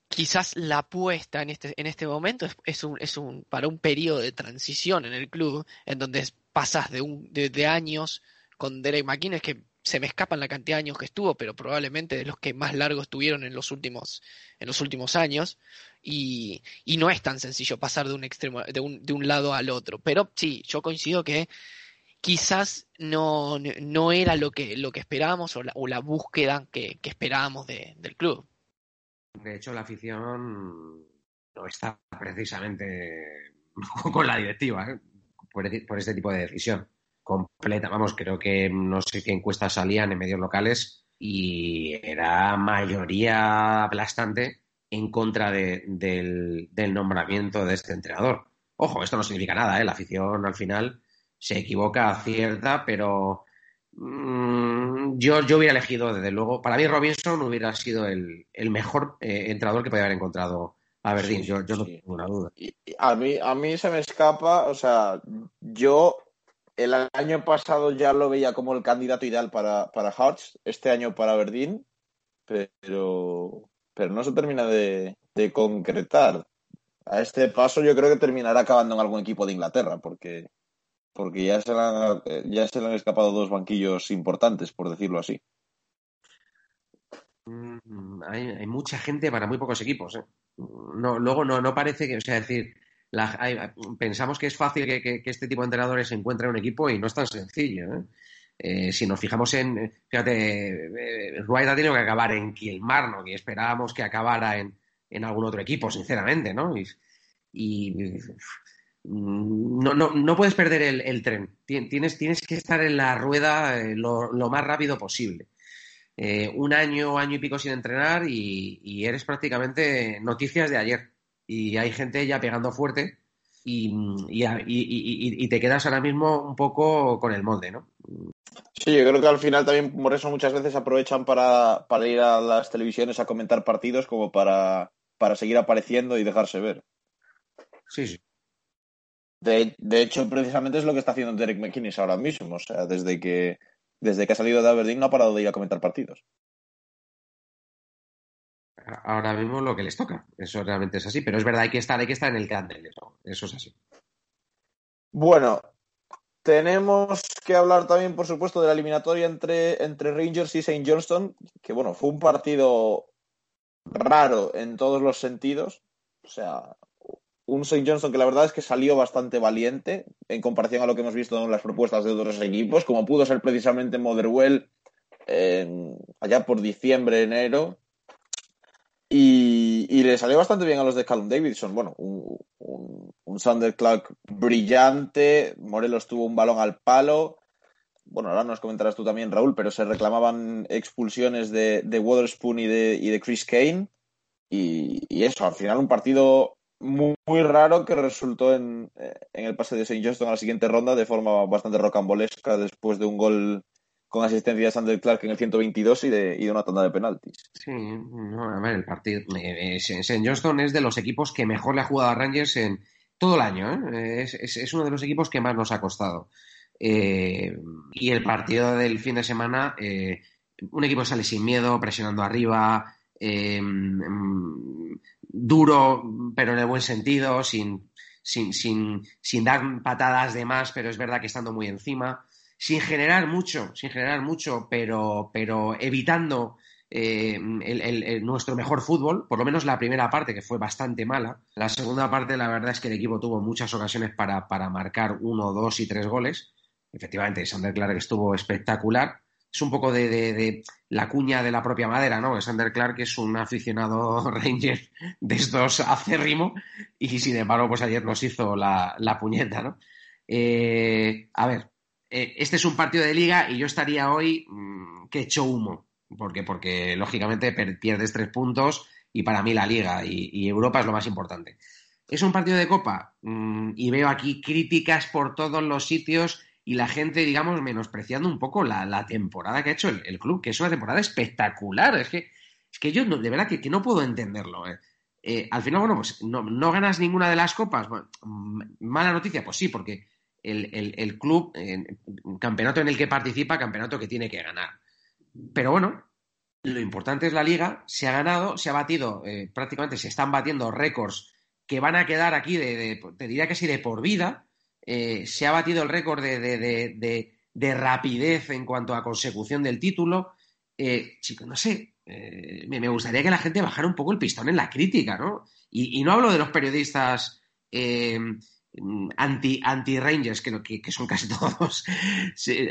quizás la apuesta en este, en este momento es, un, es un, para un periodo de transición en el club, en donde pasas de, un, de, años con Derek McInnes, que se me escapan la cantidad de años que estuvo, pero probablemente de los que más largo estuvieron en los últimos, en los últimos años, y, y no es tan sencillo pasar de un extremo, de un, de un lado al otro. Pero sí, yo coincido que quizás no, no era lo que, lo que esperábamos o la, o la búsqueda que, que esperábamos de, del club. De hecho, la afición no está precisamente con la directiva ¿eh? por, este tipo de decisión. Completa, vamos, creo que no sé qué encuestas salían en medios locales y era mayoría aplastante en contra del, nombramiento de este entrenador. Ojo, esto no significa nada, ¿eh? la afición al final se equivoca, acierta, pero Mm, yo, yo hubiera elegido, desde luego, para mí Robinson hubiera sido el, mejor eh, entrenador que podía haber encontrado a Verdín, yo, yo no tengo ninguna duda. a, mí, a mí se me escapa, o sea, yo el año pasado ya lo veía como el candidato ideal para, para Hearts, este año para Verdín, pero, pero no se termina de, de concretar. A este paso yo creo que terminará acabando en algún equipo de Inglaterra, porque porque ya se, le han, ya se han escapado dos banquillos importantes, por decirlo así. Mm, hay, mucha gente para muy pocos equipos. ¿eh? No, luego no, no parece que, o sea, decir, pensamos que es fácil que, este tipo de entrenadores encuentren en un equipo y no es tan sencillo. ¿eh? Eh, si nos fijamos en, fíjate, Rueda ha tenido que acabar en Kilmarnock y esperábamos que acabara en, en algún otro equipo, sinceramente, ¿no? y, no, no, no puedes perder el, tren. Tienes, tienes, que estar en la rueda eh, lo, más rápido posible. Eh, un año, año y pico sin entrenar y, eres prácticamente noticias de ayer. Y hay gente ya pegando fuerte y, y, te quedas ahora mismo un poco con el molde, ¿no? Sí, yo creo que al final también por eso muchas veces aprovechan para, para ir a las televisiones a comentar partidos como para, para seguir apareciendo y dejarse ver. Sí, sí. De, hecho, precisamente es lo que está haciendo Derek McKinnis ahora mismo. O sea, desde que, desde que ha salido de Aberdeen no ha parado de ir a comentar partidos. Ahora mismo lo que les toca. Eso realmente es así. Pero es verdad, hay que estar, hay que estar en el candel. Eso, eso es así. Bueno, tenemos que hablar también, por supuesto, de la eliminatoria entre, entre Rangers y St. Johnston, que bueno, fue un partido raro en todos los sentidos. O sea, un St. Johnson que la verdad es que salió bastante valiente en comparación a lo que hemos visto en las propuestas de otros equipos, como pudo ser precisamente Motherwell allá por diciembre, enero. Y, le salió bastante bien a los de Callum Davidson. Bueno, un, un, Sander Clark brillante. Morelos tuvo un balón al palo. Bueno, ahora nos comentarás tú también, Raúl, pero se reclamaban expulsiones de, de Waterspoon y de, y de Chris Kane. Y, y, eso, al final un partido muy, raro que resultó en, el pase de St. Johnston a la siguiente ronda de forma bastante rocambolesca después de un gol con asistencia de Sander Clark en el 122 y de, y una tanda de penaltis. Sí, a ver, el partido. Eh, St. Johnston es de los equipos que mejor le ha jugado a Rangers en todo el año. ¿eh? Es, es, uno de los equipos que más nos ha costado. Eh, y el partido del fin de semana, eh, un equipo sale sin miedo, presionando arriba, eh, mm, duro, pero en el buen sentido, sin, sin, sin, sin, dar patadas de más, pero es verdad que estando muy encima, sin generar mucho, sin generar mucho, pero, pero evitando eh, nuestro mejor fútbol, por lo menos la primera parte, que fue bastante mala. La segunda parte, la verdad es que el equipo tuvo muchas ocasiones para, para marcar uno, dos y tres goles. Efectivamente, Sander Clark estuvo espectacular. Es un poco de, la cuña de la propia madera, ¿no? Sander Clark es un aficionado Ranger de estos acérrimo y sin embargo, pues ayer nos hizo la, la puñeta, ¿no? Eh, a ver, eh, este es un partido de liga y yo estaría hoy mm, que echo humo porque, porque lógicamente pierdes tres puntos y para mí la liga y, Europa es lo más importante. Es un partido de copa mm, y veo aquí críticas por todos los sitios y la gente, digamos, menospreciando un poco la, temporada que ha hecho el, club, que es una temporada espectacular. Es que, es que yo de verdad que, no puedo entenderlo. ¿eh? Eh, al final, bueno, pues no, ganas ninguna de las copas. Mala noticia, pues sí, porque el, el club, campeonato en el que participa, campeonato que tiene que ganar. Pero bueno, lo importante es la liga, se ha ganado, se ha batido, eh, prácticamente se están batiendo récords que van a quedar aquí, de, te diría que sí, de por vida. Eh, se ha batido el récord de, de, rapidez en cuanto a consecución del título. Eh, chicos, no sé, me, gustaría que la gente bajara un poco el pistón en la crítica, ¿no? Y, no hablo de los periodistas anti, anti Rangers, que, que, son casi todos.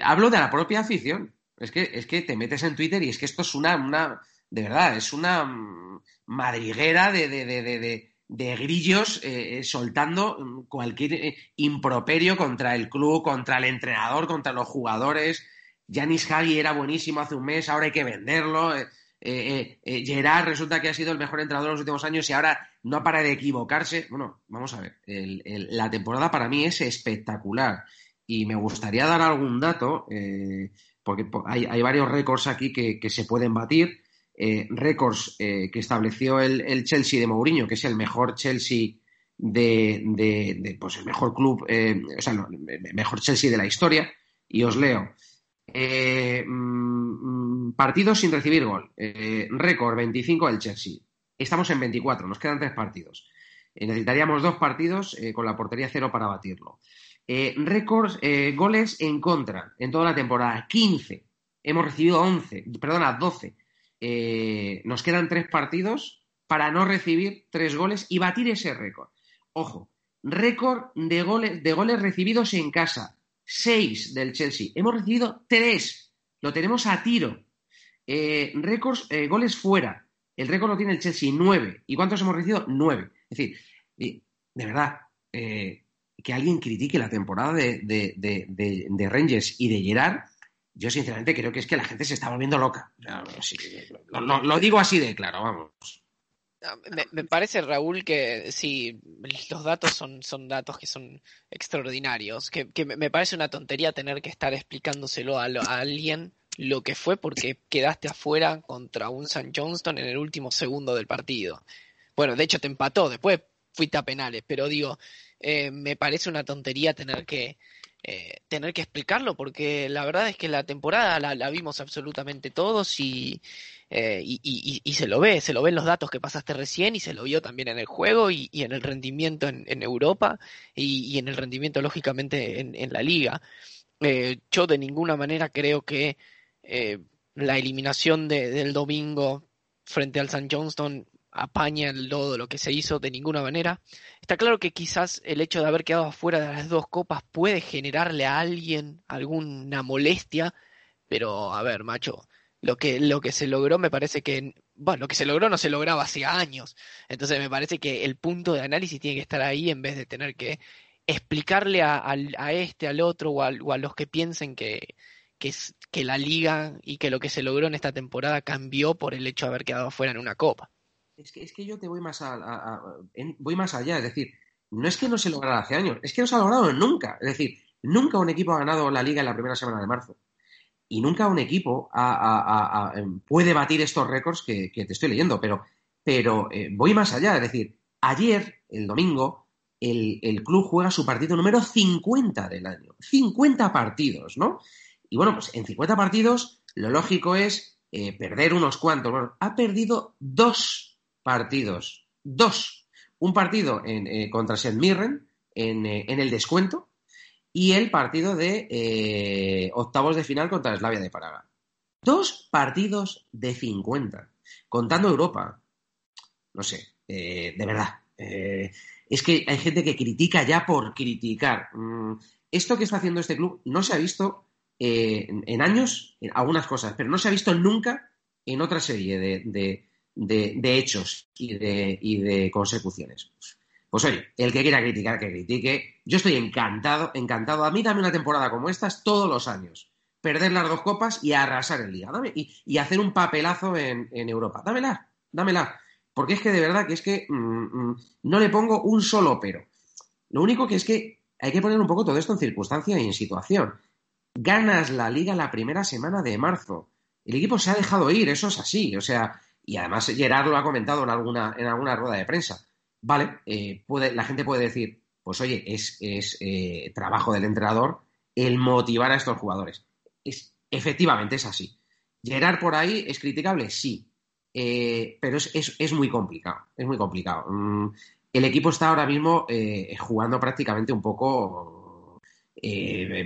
hablo de la propia afición. Es que, es que te metes en Twitter y es que esto es una, una de verdad, es una mm, madriguera de, de, de, de grillos eh, eh, soltando mm, cualquier eh, improperio contra el club, contra el entrenador, contra los jugadores. Janis Hagi era buenísimo hace un mes, ahora hay que venderlo. Gerard resulta que ha sido el mejor entrenador en los últimos años y ahora no para de equivocarse. Bueno, vamos a ver, la temporada para mí es espectacular y me gustaría dar algún dato porque hay, varios récords aquí que, se pueden batir. Eh, récords eh, que estableció el, Chelsea de Mourinho, que es el mejor Chelsea de, pues el mejor club, eh, o sea, el mejor Chelsea de la historia. Y os leo. Mm, partidos sin recibir gol. récord 25 del Chelsea. Estamos en 24, nos quedan tres partidos. necesitaríamos dos partidos con la portería cero para batirlo. Récords, goles en contra en toda la temporada, 15. Hemos recibido 11, perdona, 12. Eh, nos quedan tres partidos para no recibir tres goles y batir ese récord. Ojo, récord de goles, de goles recibidos en casa, 6 del Chelsea. Hemos recibido tres, lo tenemos a tiro. récords, goles fuera. El récord lo tiene el Chelsea, 9. ¿Y cuántos hemos recibido? 9. Es decir, de verdad, que alguien critique la temporada de, de, Rangers y de Gerard, yo sinceramente creo que es que la gente se está volviendo loca. lo, digo así de claro, vamos. Me, parece, Raúl, que sí, los datos son, son datos que son extraordinarios, que, me parece una tontería tener que estar explicándoselo a, a, alguien lo que fue porque quedaste afuera contra un St. Johnston en el último segundo del partido. Bueno, de hecho te empató, después fuiste a penales, pero digo, eh, me parece una tontería tener que, eh, tener que explicarlo, porque la verdad es que la temporada la, vimos absolutamente todos y, eh, y, y, se lo ve, se lo ven los datos que pasaste recién y se lo vio también en el juego y, en el rendimiento en, Europa y, en el rendimiento lógicamente en, la liga. yo de ninguna manera creo que la eliminación de, del domingo frente al San Johnston apaña el lodo lo que se hizo de ninguna manera. Está claro que quizás el hecho de haber quedado afuera de las dos copas puede generarle a alguien alguna molestia, pero a ver, macho, lo que, lo que se logró me parece que, bueno, lo que se logró no se lograba hace años. Entonces me parece que el punto de análisis tiene que estar ahí en vez de tener que explicarle a, a, este, al otro o a, o a los que piensen que, que, que la liga y que lo que se logró en esta temporada cambió por el hecho de haber quedado afuera en una copa. Es que, es que yo te voy más, voy más allá, es decir, no es que no se lograra hace años, es que no se ha logrado nunca. Es decir, nunca un equipo ha ganado la liga en la primera semana de marzo. Y nunca un equipo em, puede batir estos récords que, te estoy leyendo, pero, pero eh, voy más allá. Es decir, ayer, el domingo, el, el, club juega su partido número 50 del año. 50 partidos, ¿no? Y bueno, pues en 50 partidos lo lógico es eh, perder unos cuantos. Bueno, ha perdido dos partidos. Dos. Un partido en, eh, contra St. Mirren en, eh, en, el descuento y el partido de eh, octavos de final contra Slavia de Praga. Dos partidos de 50, contando Europa. No sé, eh, de verdad. Es que hay gente que critica ya por criticar. Mm, esto que está haciendo este club no se ha visto en, años, en algunas cosas, pero no se ha visto nunca en otra serie de, de, hechos y de, y de consecuciones. Pues oye, el que quiera criticar, que critique. Yo estoy encantado, encantado. A mí dame una temporada como estas todos los años. Perder las dos copas y arrasar el Liga. Dame, y, hacer un papelazo en, Europa. Dámela, dámela. Porque es que de verdad que es que mmm, no le pongo un solo pero. Lo único que es que hay que poner un poco todo esto en circunstancia y en situación. Ganas la liga la primera semana de marzo. El equipo se ha dejado ir, eso es así. O sea, y además Gerard lo ha comentado en alguna, en alguna rueda de prensa vale, eh, puede, la gente puede decir, pues oye, es, es eh, trabajo del entrenador el motivar a estos jugadores. Es, efectivamente es así. Gerard por ahí es criticable, sí, eh, pero es, es, es, muy complicado, es muy complicado. Mm, el equipo está ahora mismo jugando prácticamente un poco,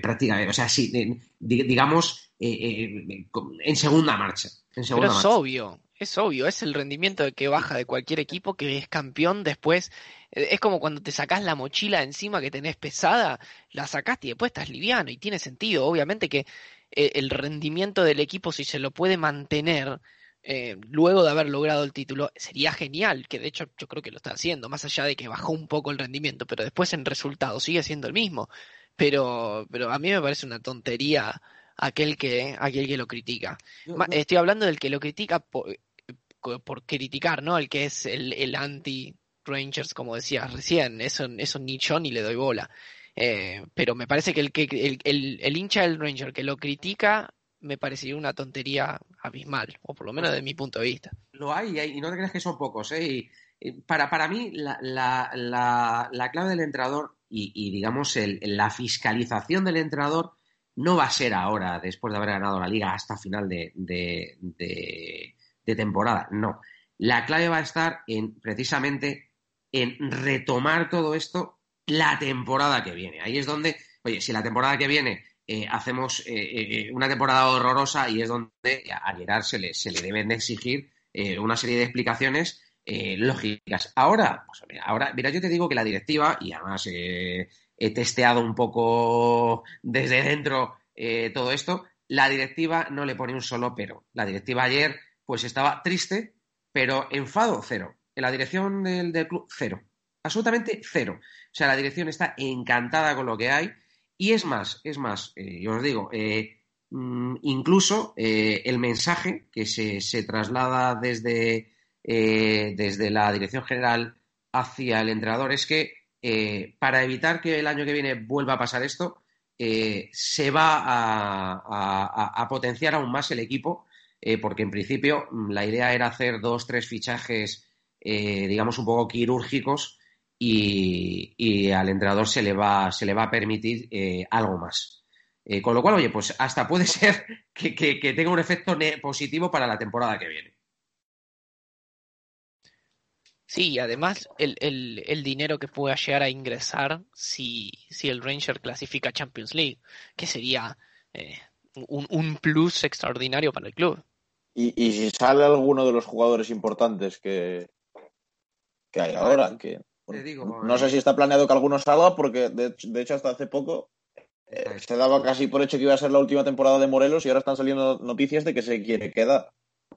prácticamente, o sea, sí, digamos, en segunda marcha. En segunda pero es obvio, es obvio, es el rendimiento que baja de cualquier equipo que es campeón después. Es como cuando te sacás la mochila encima que tenés pesada, la sacaste y después estás liviano y tiene sentido. Obviamente que eh, el rendimiento del equipo, si se lo puede mantener eh, luego de haber logrado el título, sería genial, que de hecho yo creo que lo está haciendo, más allá de que bajó un poco el rendimiento, pero después en resultado sigue siendo el mismo. Pero, pero a mí me parece una tontería aquel que, aquel que lo critica. Yo- yo- Estoy hablando del que lo critica por, criticar, ¿no? El que es el, el anti-Rangers, como decías recién. Eso, eso ni yo ni le doy bola. Eh, pero me parece que el, que el, el, el hincha del Ranger que lo critica me parecería una tontería abismal, o por lo menos desde mi punto de vista. Lo hay, y hay- y no te creas que son pocos, ¿eh? Y, para, para mí, la, la, la, la clave del entrenador y, y, digamos, la fiscalización del entrenador no va a ser ahora, después de haber ganado la liga hasta final de, de, de temporada. No. La clave va a estar en precisamente en retomar todo esto la temporada que viene. Ahí es donde, oye, si la temporada que viene eh, hacemos eh, eh, una temporada horrorosa y es donde a Gerard se le, se le deben de exigir eh, una serie de explicaciones lógicas. Ahora, pues, ahora, mira, yo te digo que la directiva, y además he testeado un poco desde dentro todo esto, la directiva no le pone un solo pero. La directiva ayer, pues estaba triste, pero enfado cero. En la dirección del, club, cero. Absolutamente cero. O sea, la dirección está encantada con lo que hay. Y es más, es más, eh, yo os digo, eh, mm, incluso eh, el mensaje que se, se traslada desde, desde la dirección general hacia el entrenador es que para evitar que el año que viene vuelva a pasar esto, se va a potenciar aún más el equipo, eh, porque en principio mm, la idea era hacer dos, tres fichajes, eh, digamos, un poco quirúrgicos y, al entrenador se le va, se le va a permitir eh, algo más. Con lo cual, oye, pues hasta puede ser que, que- tenga un efecto positivo para la temporada que viene. Sí, y además el, el, dinero que pueda llegar a ingresar si, si el Ranger clasifica a Champions League, que sería un, un plus extraordinario para el club. Y, y si sale alguno de los jugadores importantes que, que hay ahora, que bueno, digo, no sé si está planeado que alguno salga, porque de, de hecho hasta hace poco eh, se daba casi por hecho que iba a ser la última temporada de Morelos y ahora están saliendo noticias de que se quiere quedar.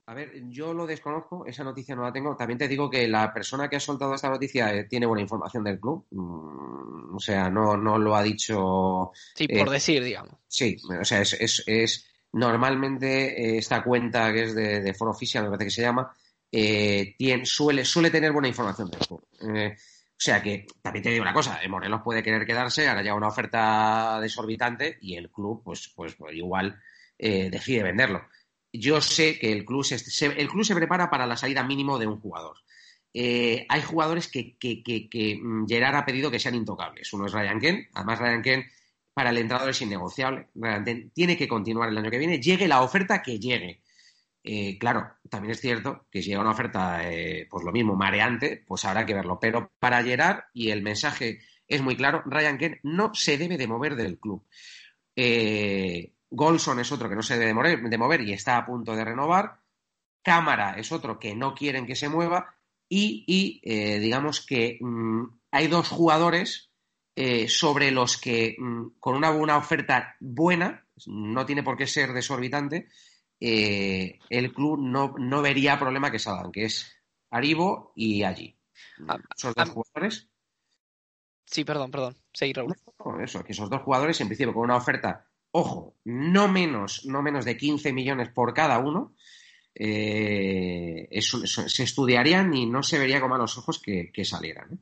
A ver, yo lo desconozco, esa noticia no la tengo. También te digo que la persona que ha soltado esta noticia eh, tiene buena información del club. Mm, o sea, no, no lo ha dicho. Sí, Eh, por decir, digamos. Sí, o sea, es, es, es normalmente eh, esta cuenta que es de, de Foro me parece que se llama, eh, tiene, suele, suele tener buena información del club. Eh, o sea que también te digo una cosa, eh, Morelos puede querer quedarse, ahora llega una oferta desorbitante y el club, pues, pues, pues igual eh, decide venderlo. Yo sé que el club se, se- el club se prepara para la salida mínimo de un jugador. eh, hay jugadores que, que, que, mm, Gerard ha pedido que sean intocables. Uno es Ryan Kent, además Ryan Kent para el entrador es innegociable. Ryan Kent tiene que continuar el año que viene, llegue la oferta que llegue. Eh, claro, también es cierto que si llega una oferta, eh, pues lo mismo, mareante, pues habrá que verlo. Pero para Gerard, y el mensaje es muy claro, Ryan Kent no se debe de mover del club. Golson es otro que no se debe de mover, y está a punto de renovar. Cámara es otro que no quieren que se mueva y, eh, digamos que mm, hay dos jugadores eh, sobre los que mm, con una, buena oferta buena, no tiene por qué ser desorbitante, eh, el club no, no, vería problema que salgan, que es Aribo y allí. Ah, esos dos jugadores. Sí, perdón, perdón. Sí, Raúl. Eso, que esos dos jugadores, en principio, con una oferta, ojo, no menos, no menos de 15 millones por cada uno, eh, se estudiarían y no se vería con malos ojos que, salieran.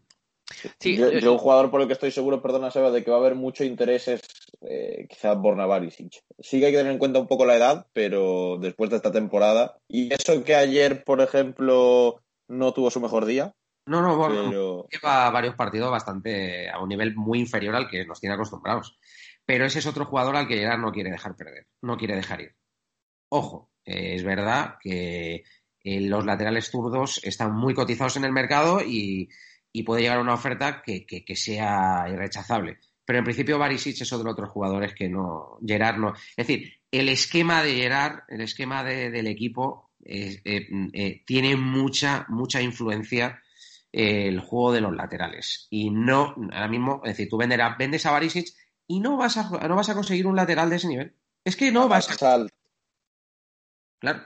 Yo, un jugador por el que estoy seguro, perdona Seba, de que va a haber mucho interés es eh, quizás Borna Sí que hay que tener en cuenta un poco la edad, pero después de esta temporada. Y eso que ayer, por ejemplo, no tuvo su mejor día. No, no, bueno, lleva varios partidos bastante a un nivel muy inferior al que nos tiene acostumbrados. Pero ese es otro jugador al que Gerard no quiere dejar perder, no quiere dejar ir. Ojo, eh, es verdad que eh, los laterales zurdos están muy cotizados en el mercado y, puede llegar a una oferta que, sea irrechazable. Pero en principio Barisic es otro de otros jugadores que no, Gerard no. Es decir, el esquema de Gerard, el esquema del equipo eh, tiene mucha, mucha influencia el juego de los laterales. Y no, ahora mismo, es decir, tú vendes a Barisic y no vas a, no vas a conseguir un lateral de ese nivel. Es que no vas a... Claro.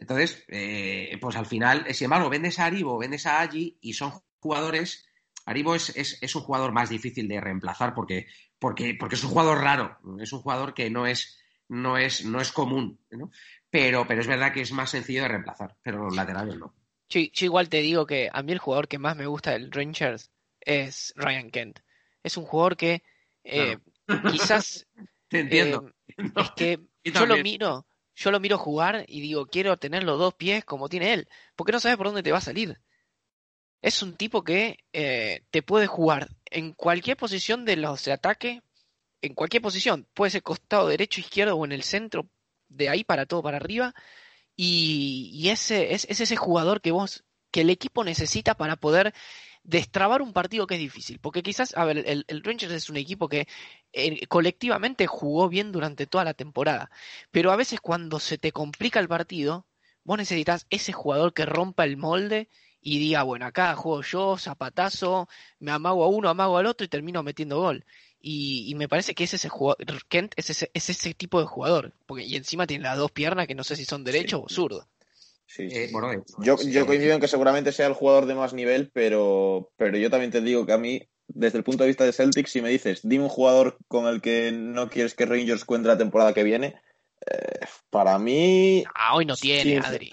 Entonces, eh, pues al final, sin embargo, vendes a Aribo, vendes a Agi y son jugadores. Aribo es, es, un jugador más difícil de reemplazar porque, porque, porque es un jugador raro, es un jugador que no es, no es, no es común, ¿no? Pero, pero es verdad que es más sencillo de reemplazar, pero los laterales no. yo igual te digo que a mí el jugador que más me gusta del Rangers es Ryan Kent. Es un jugador que eh, quizás... te entiendo. Eh, es que yo lo miro yo lo miro jugar y digo, quiero tener los dos pies como tiene él, porque no sabes por dónde te va a salir. Es un tipo que eh, te puede jugar en cualquier posición de los de ataque, en cualquier posición, puede ser costado derecho, izquierdo o en el centro, de ahí para todo para arriba, y, ese es, es ese jugador que vos, que el equipo necesita para poder destrabar un partido que es difícil. Porque quizás, a ver, el, Rangers es un equipo que eh, colectivamente jugó bien durante toda la temporada. Pero a veces cuando se te complica el partido, vos necesitas ese jugador que rompa el molde y diga, bueno, acá juego yo, zapatazo, me amago a uno, amago al otro y termino metiendo gol. Y, me parece que es ese jugador, Kent es ese, es ese tipo de jugador. Porque, y encima tiene las dos piernas que no sé si son derecho o zurdo. Eh, yo, yo coincido en que seguramente sea el jugador de más nivel, pero, pero yo también te digo que a mí, desde el punto de vista de Celtic, si me dices, dime un jugador con el que no quieres que Rangers cuente la temporada que viene, eh, para mí. Ah, hoy no tiene, Adri.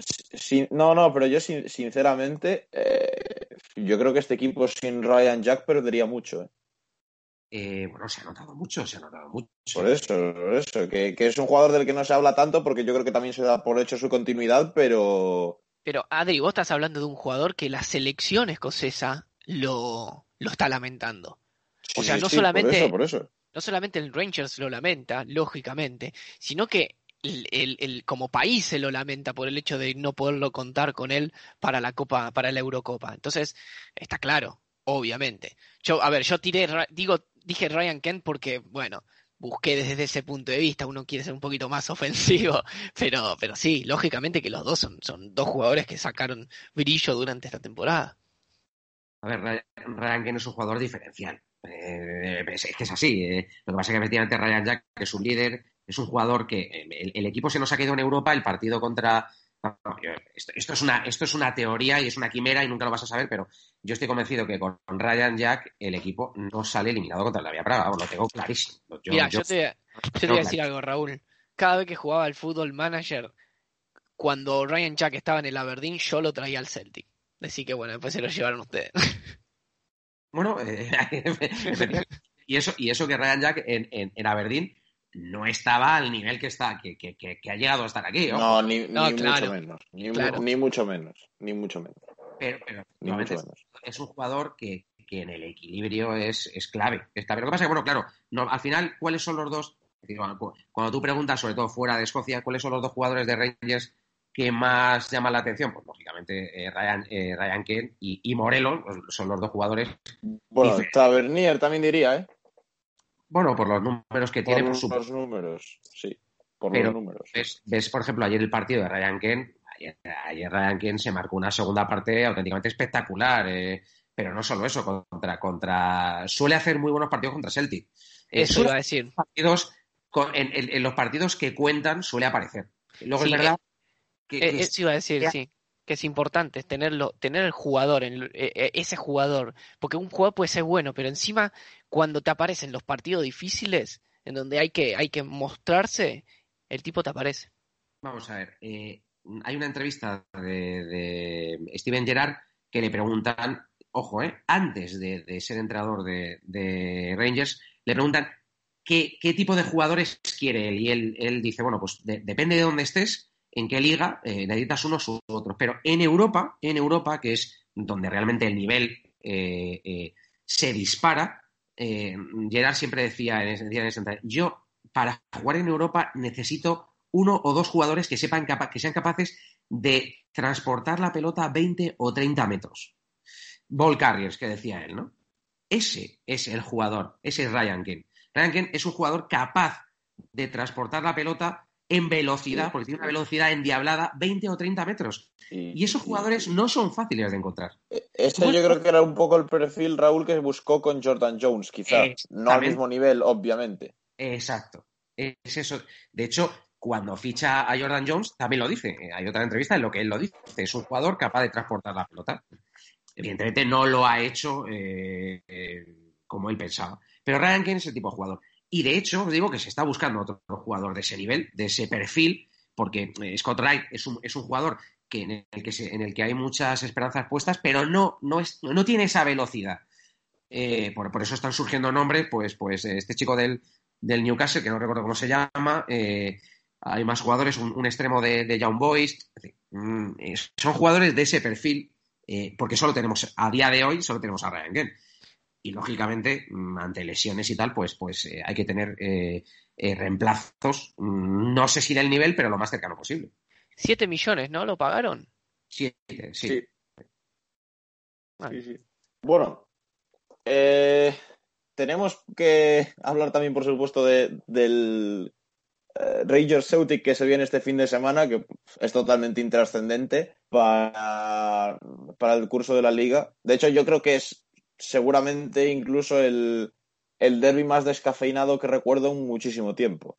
no, no, pero yo sinceramente, eh, yo creo que este equipo sin Ryan Jack perdería mucho. Eh, bueno, se ha notado mucho, se ha notado mucho. Por eso, por eso, que, es un jugador del que no se habla tanto porque yo creo que también se da por hecho su continuidad, pero... Pero Adri, vos estás hablando de un jugador que la selección escocesa lo, lo está lamentando. o sea, no solamente... No solamente el Rangers lo lamenta, lógicamente, sino que el, el, como país se lo lamenta por el hecho de no poderlo contar con él para la Copa, para la Eurocopa. Entonces, está claro, obviamente. Yo, a ver, yo tiré, digo, dije Ryan Kent porque, bueno, busqué desde ese punto de vista, uno quiere ser un poquito más ofensivo, pero, pero sí, lógicamente que los dos son, son dos jugadores que sacaron brillo durante esta temporada. A ver, Ryan Kent es un jugador diferencial. Eh, es, que es así. Eh. Lo que pasa es que efectivamente Ryan Jack, que es un líder, es un jugador que eh, el, equipo se nos ha quedado en Europa, el partido contra esto, es una, esto es una teoría y es una quimera y nunca lo vas a saber, pero yo estoy convencido que con Ryan Jack el equipo no sale eliminado contra la Vía Praga. lo tengo clarísimo. Mira, yo, te, voy a decir algo, Raúl. Cada vez que jugaba el fútbol manager, cuando Ryan Jack estaba en el Aberdeen, yo lo traía al Celtic. Así que bueno, después se lo llevaron ustedes. Bueno, eh, y, eso, y eso que Ryan Jack en, en Aberdeen no estaba al nivel que está, que, ha llegado a estar aquí. No, ni, mucho menos. Ni, mucho menos. Ni mucho menos. Pero, es un jugador que, en el equilibrio es, es clave. Es clave. Lo que pasa es que, bueno, claro, no, al final, ¿cuáles son los dos? Cuando tú preguntas, sobre todo fuera de Escocia, ¿cuáles son los dos jugadores de Rangers que más llaman la atención? Pues lógicamente eh, Ryan, eh, Ryan Kent y, y, Morelos son los dos jugadores. Bueno, Tavernier también diría, ¿eh? Bueno, por los números que tiene. Por, los números, sí. Por los números. Ves, por ejemplo, ayer el partido de Ryan Kent. Ayer, Ryan Kent se marcó una segunda parte auténticamente espectacular. Eh, pero no solo eso, contra, contra. Suele hacer muy buenos partidos contra Celtic. eso iba a decir. Partidos, en, los partidos que cuentan suele aparecer. Luego es verdad que, eh, Eso iba a decir, sí que es importante, tenerlo, tener el jugador, e, e, ese jugador, porque un jugador puede ser bueno, pero encima cuando te aparecen los partidos difíciles, en donde hay que, hay que mostrarse, el tipo te aparece. Vamos a ver, eh, hay una entrevista de, Steven Gerrard que le preguntan, ojo, eh, antes de, ser entrenador de, Rangers, le preguntan qué, qué, tipo de jugadores quiere él. Y él, él dice, bueno, pues depende de dónde estés, en qué liga eh, necesitas unos u otros. Pero en Europa, en Europa, que es donde realmente el nivel eh, eh, se dispara, Gerard siempre decía en ese, en yo para jugar en Europa necesito uno o dos jugadores que sepan que sean capaces de transportar la pelota a 20 o 30 metros. Ball carriers, que decía él, ¿no? Ese es el jugador, ese es Ryan Kent. Ryan Kent es un jugador capaz de transportar la pelota en velocidad, porque tiene una velocidad endiablada, 20 o 30 metros. Y esos jugadores no son fáciles de encontrar. E, ese yo creo que era un poco el perfil, Raúl, que buscó con Jordan Jones, quizás. No al mismo nivel, obviamente. Exacto. Es eso. De hecho, cuando ficha a Jordan Jones, también lo dice. Hay otra entrevista en lo que él lo dice. Es un jugador capaz de transportar la pelota. Evidentemente no lo ha hecho eh, eh, como él pensaba. Pero Ryan Kane es el tipo de jugador. Y de hecho, os digo que se está buscando otro jugador de ese nivel, de ese perfil, porque eh, Scott Wright es un, es un jugador que en, el que en el que hay muchas esperanzas puestas, pero no, no, es, no tiene esa velocidad. Eh, por, eso están surgiendo nombres, pues, pues este chico del, del Newcastle, que no recuerdo cómo se llama, eh, hay más jugadores, un, extremo de, Young Boys, mm, son jugadores de ese perfil, porque solo tenemos, a día de hoy, solo tenemos a Ryan Gant y lógicamente ante lesiones y tal, pues, pues eh, hay que tener eh, eh, reemplazos, no sé si del nivel, pero lo más cercano posible. Siete millones, ¿no? ¿Lo pagaron? Siete, sí. sí. Bueno, tenemos que hablar también, por supuesto, de, del Rangers Celtic que se viene este fin de semana, que es totalmente intrascendente para, para el curso de la liga. De hecho, yo creo que es seguramente incluso el, el derby más descafeinado que recuerdo en muchísimo tiempo.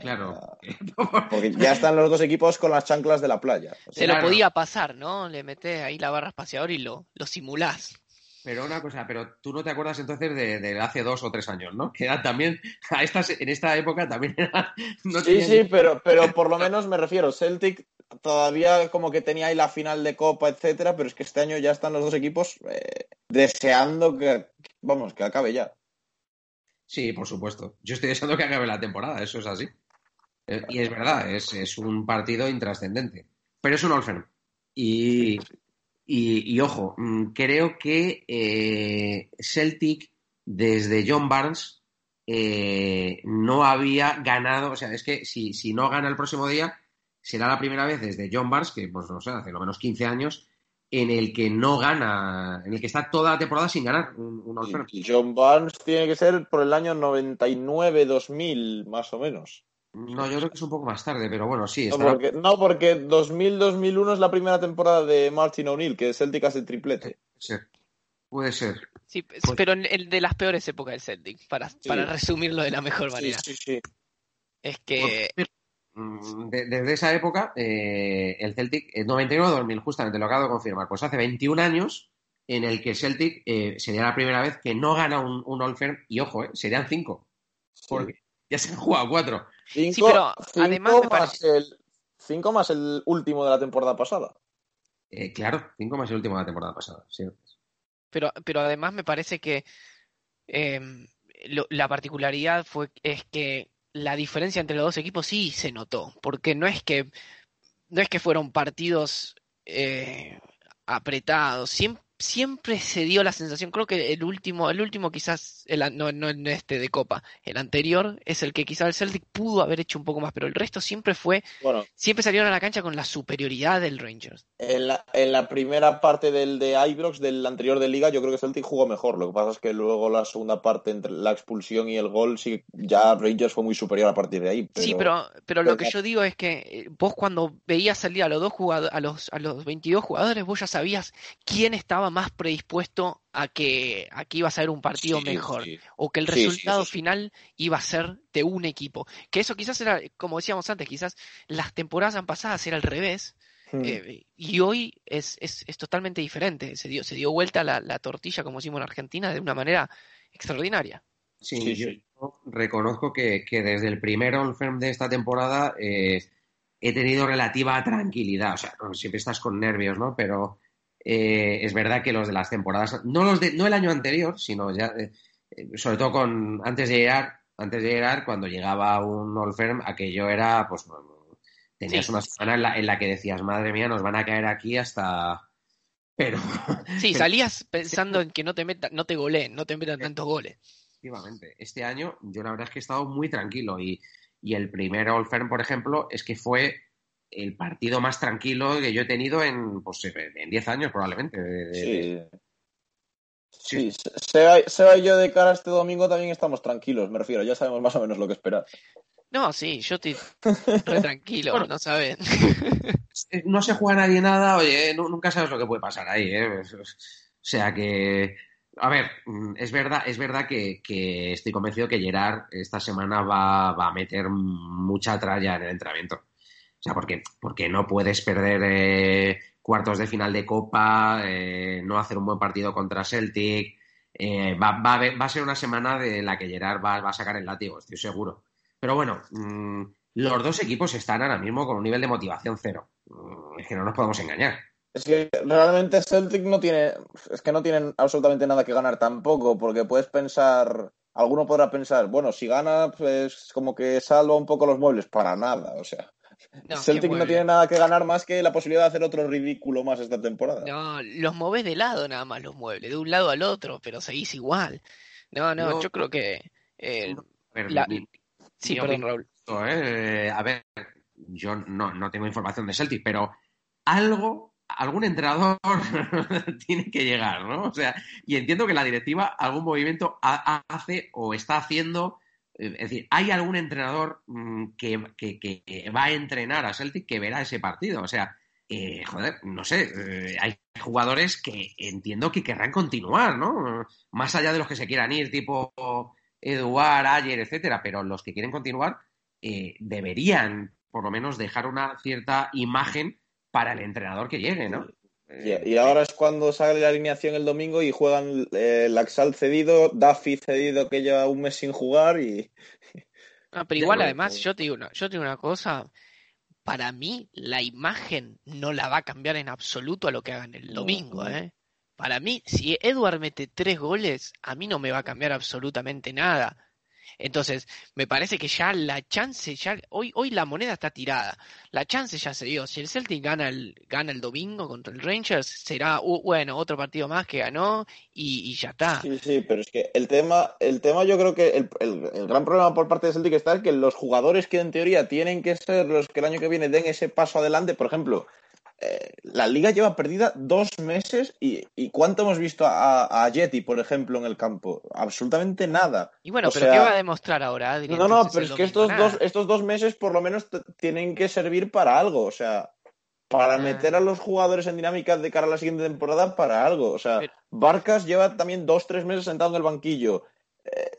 claro. Porque ya están los dos equipos con las chanclas de la playa. Se lo podía pasar, ¿no? Le metes ahí la barra espaciadora y lo, lo simulás. Pero una cosa, pero tú no te acuerdas entonces de, hace dos o tres años, ¿no? Que era también, a estas, en esta época también era... sí, sí, pero, pero por lo menos me refiero, Celtic todavía como que tenía ahí la final de Copa, etcétera, pero es que este año ya están los dos equipos eh, deseando que, vamos, que acabe ya. Sí, por supuesto. Yo estoy deseando que acabe la temporada, eso es así. Eh, y es verdad, es, un partido intrascendente. Pero es un Olfen. Y, y, ojo, mm, creo que eh, Celtic, desde John Barnes, no había ganado. O sea, es que si, si no gana el próximo día, será la primera vez desde John Barnes, que pues no sé, hace lo menos 15 años, en el que no gana, en el que está toda la temporada sin ganar un, un John Barnes tiene que ser por el año 99-2000, más o menos. No, yo creo que es un poco más tarde, pero bueno, sí. No, porque, no, porque 2000-2001 es la primera temporada de Martin O'Neill, que Celtic hace triplete. Sí, puede ser. Sí, pues pero el de las peores épocas del Celtic, para, para resumirlo de la mejor manera. Sí, sí, Es que desde esa época, eh, el Celtic, en 99-2000, justamente lo acabo de confirmar, pues hace 21 años en el que Celtic eh, sería la primera vez que no gana un, un All Firm, y ojo, eh, serían cinco, porque ya se han jugado cuatro. sí, pero además más el, cinco más el último de la temporada pasada. claro, cinco más el último de la temporada pasada, sí. Pero, pero además me parece que la particularidad fue es que la diferencia entre los dos equipos sí se notó, porque no es que no es que fueron partidos eh, apretado, siempre, siempre se dio la sensación, creo que el último, el último quizás, el, no, no en este de Copa, el anterior es el que quizás el Celtic pudo haber hecho un poco más, pero el resto siempre fue, Bueno, siempre salieron a la cancha con la superioridad del Rangers. en la, en la primera parte del de Ibrox, del anterior de Liga, yo creo que Celtic jugó mejor. Lo que pasa es que luego la segunda parte, entre la expulsión y el gol, sí, ya Rangers fue muy superior a partir de ahí. Sí, pero, pero lo que yo digo es que eh, vos cuando veías salir a los dos a los, a los 22 jugadores, vos ya sabías quién estaba más predispuesto a que, a que iba a ser un partido Sí, mejor, sí. o que el Sí, sí, resultado sí. final iba a ser de un equipo. Que eso quizás era, como decíamos antes, quizás las temporadas pasadas era al revés, Hmm. eh, y hoy es, es, es totalmente diferente. Se dio, se dio vuelta la, la tortilla, como decimos en Argentina, de una manera extraordinaria. Sí, Sí, yo reconozco que, que desde el primer on-firm de esta temporada eh, he tenido relativa tranquilidad. O sea, siempre estás con nervios, ¿no? Pero eh, es verdad que los de las temporadas, no los de, no el año anterior, sino ya, eh, sobre todo con antes de llegar, antes de llegar, cuando llegaba un on-firm, aquello era, pues, tenías Sí. una semana en la, en la que decías, madre mía, nos van a caer aquí hasta. Pero, Sí, salías pensando en que no te metan, no te goleen, no te metan tantos goles. Efectivamente. Este año yo la verdad es que he estado muy tranquilo y, y el primer All Firm, por ejemplo, es que fue el partido más tranquilo que yo he tenido en pues en 10 años probablemente. de- de- de- Sí. Sí, Seba, Seba y yo de cara a este domingo también estamos tranquilos, me refiero, ya sabemos más o menos lo que esperar. No, sí, yo estoy re tranquilo, Bueno. no saben. Eh, No se juega nadie nada, oye, nu- nunca sabes lo que puede pasar ahí, ¿eh? O sea que, a ver, mm, es verdad, es verdad que, que estoy convencido que Gerard esta semana va, va a meter mucha tralla en el entrenamiento. O sea, porque, porque no puedes perder eh, cuartos de final de Copa, eh, no hacer un buen partido contra Celtic. eh, va, va, a ser una semana de la que Gerard va, va a sacar el látigo, estoy seguro. Pero bueno, mm, los dos equipos están ahora mismo con un nivel de motivación cero. Mm, Es que no nos podemos engañar. Es que realmente Celtic no tiene, es que no tienen absolutamente nada que ganar tampoco, porque puedes pensar, alguno podrá pensar, bueno, si gana, pues como que salva un poco los muebles, para nada, o sea. No, Celtic no tiene nada que ganar más que la posibilidad de hacer otro ridículo más esta temporada. No, los movés de lado nada más los muebles, de un lado al otro, pero seguís igual. No, no, No. yo creo que eh, A ver, La- mi- sí, mi perdón, opinión- Raúl. esto, ¿eh? A ver, yo no, no tengo información de Celtic, pero algo, algún entrenador tiene que llegar, ¿no? O sea, y entiendo que la directiva algún movimiento ha- hace o está haciendo. Es decir, hay algún entrenador mm, que, que- que va a entrenar a Celtic que verá ese partido. O sea, eh, joder, no sé, eh, hay jugadores que entiendo que querrán continuar, ¿no? Más allá de los que se quieran ir, tipo Eduard, Ayer, etcétera, pero los que quieren continuar eh, deberían por lo menos dejar una cierta imagen para el entrenador que llegue, ¿no? Y, y ahora es cuando sale la alineación el domingo y juegan eh, Laxal cedido, Duffy cedido que lleva un mes sin jugar y Ah, pero igual además yo te digo una, yo te digo una cosa, para mí la imagen no la va a cambiar en absoluto a lo que hagan el domingo. ¿eh? Para mí, si Edward mete tres goles, a mí no me va a cambiar absolutamente nada. Entonces, me parece que ya la chance, ya hoy, hoy la moneda está tirada. La chance ya se dio. Si el Celtic gana el, gana el domingo contra el Rangers, será, uh, bueno, otro partido más que ganó y, y ya está. Sí, sí, pero es que el tema, el tema yo creo que el, el- el gran problema por parte de Celtic está en que los jugadores que en teoría tienen que ser los que el año que viene den ese paso adelante, por ejemplo, eh, la liga lleva perdida dos meses y, y ¿cuánto hemos visto a, a Yeti, por ejemplo, en el campo? Absolutamente nada. Y bueno, O pero sea- ¿qué va a demostrar ahora, Adri? No, no, entonces, pero es que estos Nada. dos, estos dos meses por lo menos tienen que servir para algo, o sea, para Ah. meter a los jugadores en dinámica de cara a la siguiente temporada para algo. O sea, Pero- Barcas lleva también dos, tres meses sentado en el banquillo. Eh,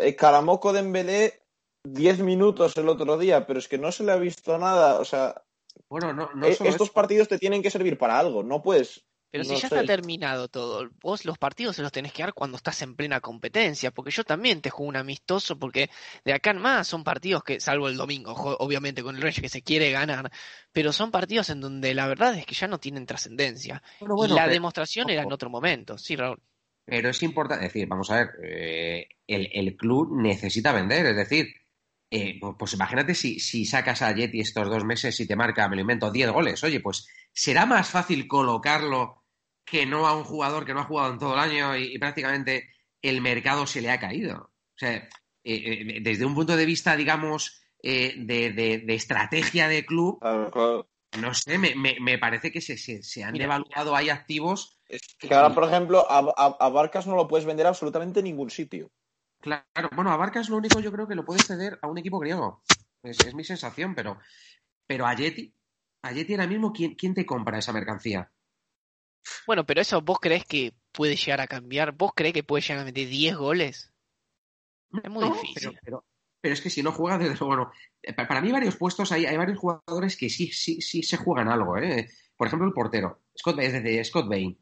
eh, Caramoco Dembélé, diez minutos el otro día, pero es que no se le ha visto nada. O sea, Bueno, no, no solo estos eso. partidos te tienen que servir para algo, no puedes. Pero si ya sé. está terminado todo, vos los partidos se los tenés que dar cuando estás en plena competencia, porque yo también te juego un amistoso, porque de acá en más son partidos que, salvo el domingo, obviamente con el Reyes que se quiere ganar, pero son partidos en donde la verdad es que ya no tienen trascendencia. Bueno, la pero- demostración era en otro momento, sí, Raúl. Pero es importante, es decir, vamos a ver, eh, el, el club necesita vender, es decir, eh, pues, imagínate si, si sacas a Yeti estos dos meses y te marca, me lo invento, 10 goles, oye, pues será más fácil colocarlo que no a un jugador que no ha jugado en todo el año y, prácticamente el mercado se le ha caído. O sea, eh, eh, desde un punto de vista, digamos, eh, de, estrategia de club, no sé, me, parece que se, han devaluado, hay activos. que ahora, por ejemplo, a, a, Barcas no lo puedes vender absolutamente en ningún sitio. Claro, bueno, a Barcas lo único yo creo que lo puedes ceder a un equipo griego. Es, mi sensación, pero, pero a Yeti, a Yeti ahora mismo, ¿quién, ¿quién te compra esa mercancía? Bueno, pero eso, ¿vos crees que puede llegar a cambiar? ¿Vos crees que puede llegar a meter 10 goles? Es muy difícil. Pero, pero, es que si no juega, desde bueno, eh, para mí varios puestos hay, hay varios jugadores que sí, sí, sí se juegan algo, ¿eh? Por ejemplo, el portero, Scott, es decir, Scott Bain.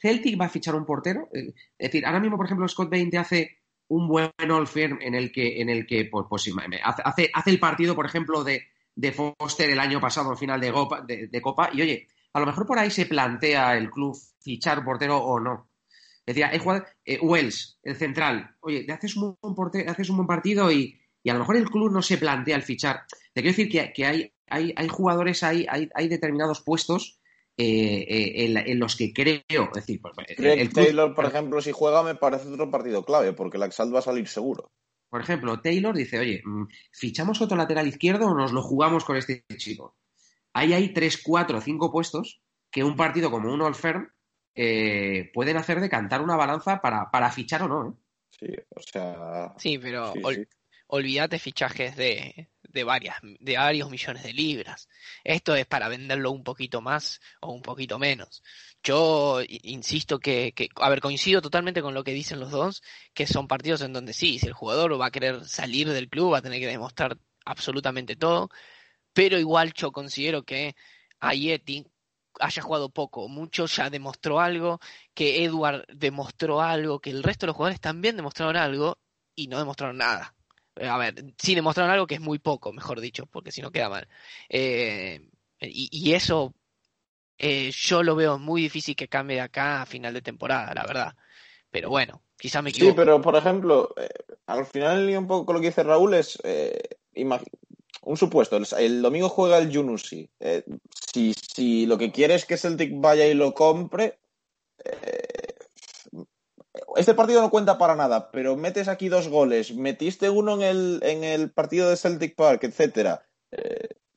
¿Celtic va a fichar un portero? Eh, es decir, ahora mismo, por ejemplo, Scott Bain te hace un buen all firm en el que, en el que pues, pues hace, hace el partido, por ejemplo, de, de Foster el año pasado en final de Copa, de, Copa, y oye, a lo mejor por ahí se plantea el club fichar portero o no. Decía, hay jugadores, eh, Wells, el central, oye, haces un buen, portero, haces un buen partido y, a lo mejor el club no se plantea el fichar. Te quiero decir que, hay, hay, hay, jugadores, hay, hay, hay determinados puestos eh, eh, en, los que creo, es decir, pues, el, Taylor, por ejemplo, si juega me parece otro partido clave, porque el Axalt va a salir seguro. Por ejemplo, Taylor dice, oye, mm, ¿fichamos otro lateral izquierdo o nos lo jugamos con este chico? Ahí hay tres, cuatro, cinco puestos que un partido como un All Firm eh, pueden hacer de cantar una balanza para, para fichar o no. ¿eh? Sí, o sea. Sí, pero olvídate fichajes de, de, varias, de varios millones de libras. Esto es para venderlo un poquito más o un poquito menos. Yo insisto que, que, a ver, coincido totalmente con lo que dicen los dos, que son partidos en donde sí, si el jugador va a querer salir del club, va a tener que demostrar absolutamente todo, pero igual yo considero que Ayeti haya jugado poco, mucho ya demostró algo, que Edward demostró algo, que el resto de los jugadores también demostraron algo y no demostraron nada. A ver, sí demostraron algo que es muy poco, mejor dicho, porque si no queda mal. Eh, y, y, eso eh, yo lo veo muy difícil que cambie de acá a final de temporada, la verdad. Pero bueno, quizá me equivoco. Sí, pero por ejemplo, eh, al final un poco lo que dice Raúl es eh, un supuesto. El, domingo juega el Junusi. si, si lo que quiere es que Celtic vaya y lo compre, este partido no cuenta para nada, pero metes aquí dos goles, metiste uno en el, en el partido de Celtic Park, etcétera.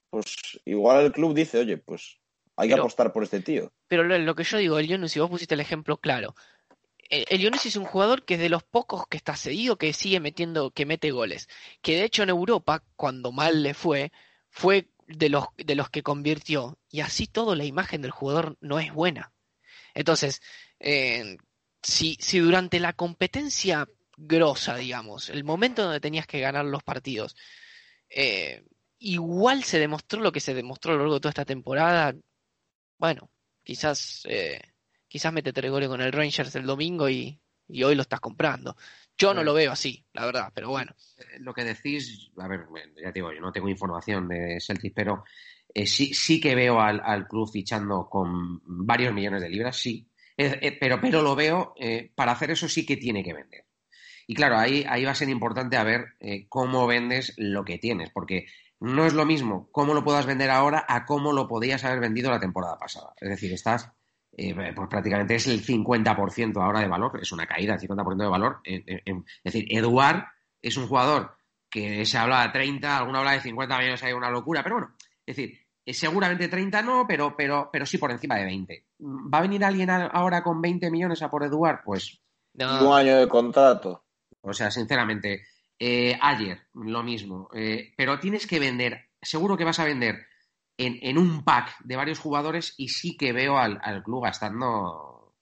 pues igual el club dice, oye, pues hay que apostar por este tío. Pero lo, que yo digo, el Yunus, vos pusiste el ejemplo claro. El, el es un jugador que es de los pocos que está seguido, que sigue metiendo, que mete goles. Que de hecho en Europa, cuando mal le fue, fue de los, de los que convirtió. Y así todo la imagen del jugador no es buena. Entonces, eh, si, si durante la competencia grosa, digamos, el momento donde tenías que ganar los partidos, eh, igual se demostró lo que se demostró a lo largo de toda esta temporada, bueno, quizás, eh, quizás mete tres goles con el Rangers el domingo y, hoy lo estás comprando. Yo no lo veo así, la verdad, pero bueno. Eh, lo que decís, a ver, ya te digo, yo no tengo información de Celtic, pero eh, sí, sí que veo al, club fichando con varios millones de libras, sí. Pero, pero lo veo, para hacer eso sí que tiene que vender. Y claro, ahí, ahí va a ser importante a ver cómo vendes lo que tienes, porque no es lo mismo cómo lo puedas vender ahora a cómo lo podías haber vendido la temporada pasada. Es decir, estás, eh, pues prácticamente es el 50% ahora de valor, es una caída del 50% de valor. es decir, Eduard es un jugador que se habla de 30, alguna habla de 50 millones, hay una locura, pero bueno, es decir, seguramente 30 no, pero, pero, pero sí por encima de 20. ¿Va a venir alguien ahora con 20 millones a por Eduard? Pues... Un año de contrato. O sea, sinceramente, eh, ayer, lo mismo. Eh, pero tienes que vender, seguro que vas a vender en, un pack de varios jugadores y sí que veo al, club gastando,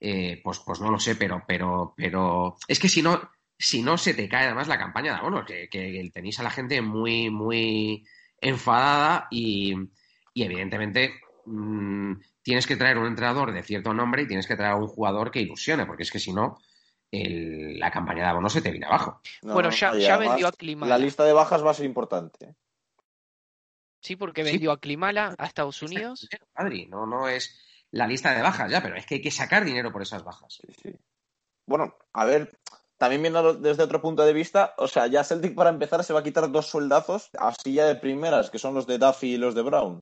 eh, pues, pues no lo sé, pero, pero, pero es que si no, si no se te cae además la campaña de abono, que, que tenéis a la gente muy, muy enfadada y, evidentemente mm, tienes que traer un entrenador de cierto nombre y tienes que traer a un jugador que ilusione, porque es que si no, la campaña de abono se te viene abajo. bueno, ya, vendió a Klimala. La lista de bajas va a ser importante. Sí, porque vendió a Klimala a Estados Unidos. Adri, no, no es la lista de bajas ya, pero es que hay que sacar dinero por esas bajas. Bueno, a ver, también viendo desde otro punto de vista, o sea, ya Celtic para empezar se va a quitar dos sueldazos así ya de primeras, que son los de Duffy y los de Brown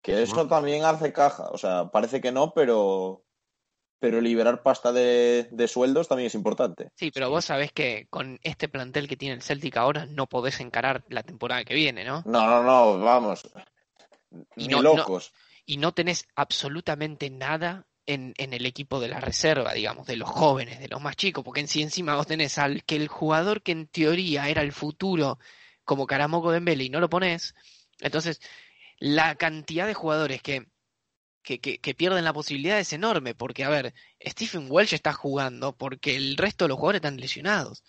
Que eso también hace caja. O sea, parece que no, pero, pero liberar pasta de, de sueldos también es importante. Sí, pero vos sabés que con este plantel que tiene el Celtic ahora no podés encarar la temporada que viene, ¿no? No, no, no, vamos. Y Ni no- no- locos. Y no tenés absolutamente nada en, el equipo de la reserva, digamos, de los jóvenes, de los más chicos, porque en sí encima vos tenés al que el jugador que en teoría era el futuro, como Caramoco Dembele, y no lo ponés, entonces la cantidad de jugadores que, que pierden la posibilidad es enorme, porque, a ver, Stephen Welsh está jugando porque el resto de los jugadores están lesionados.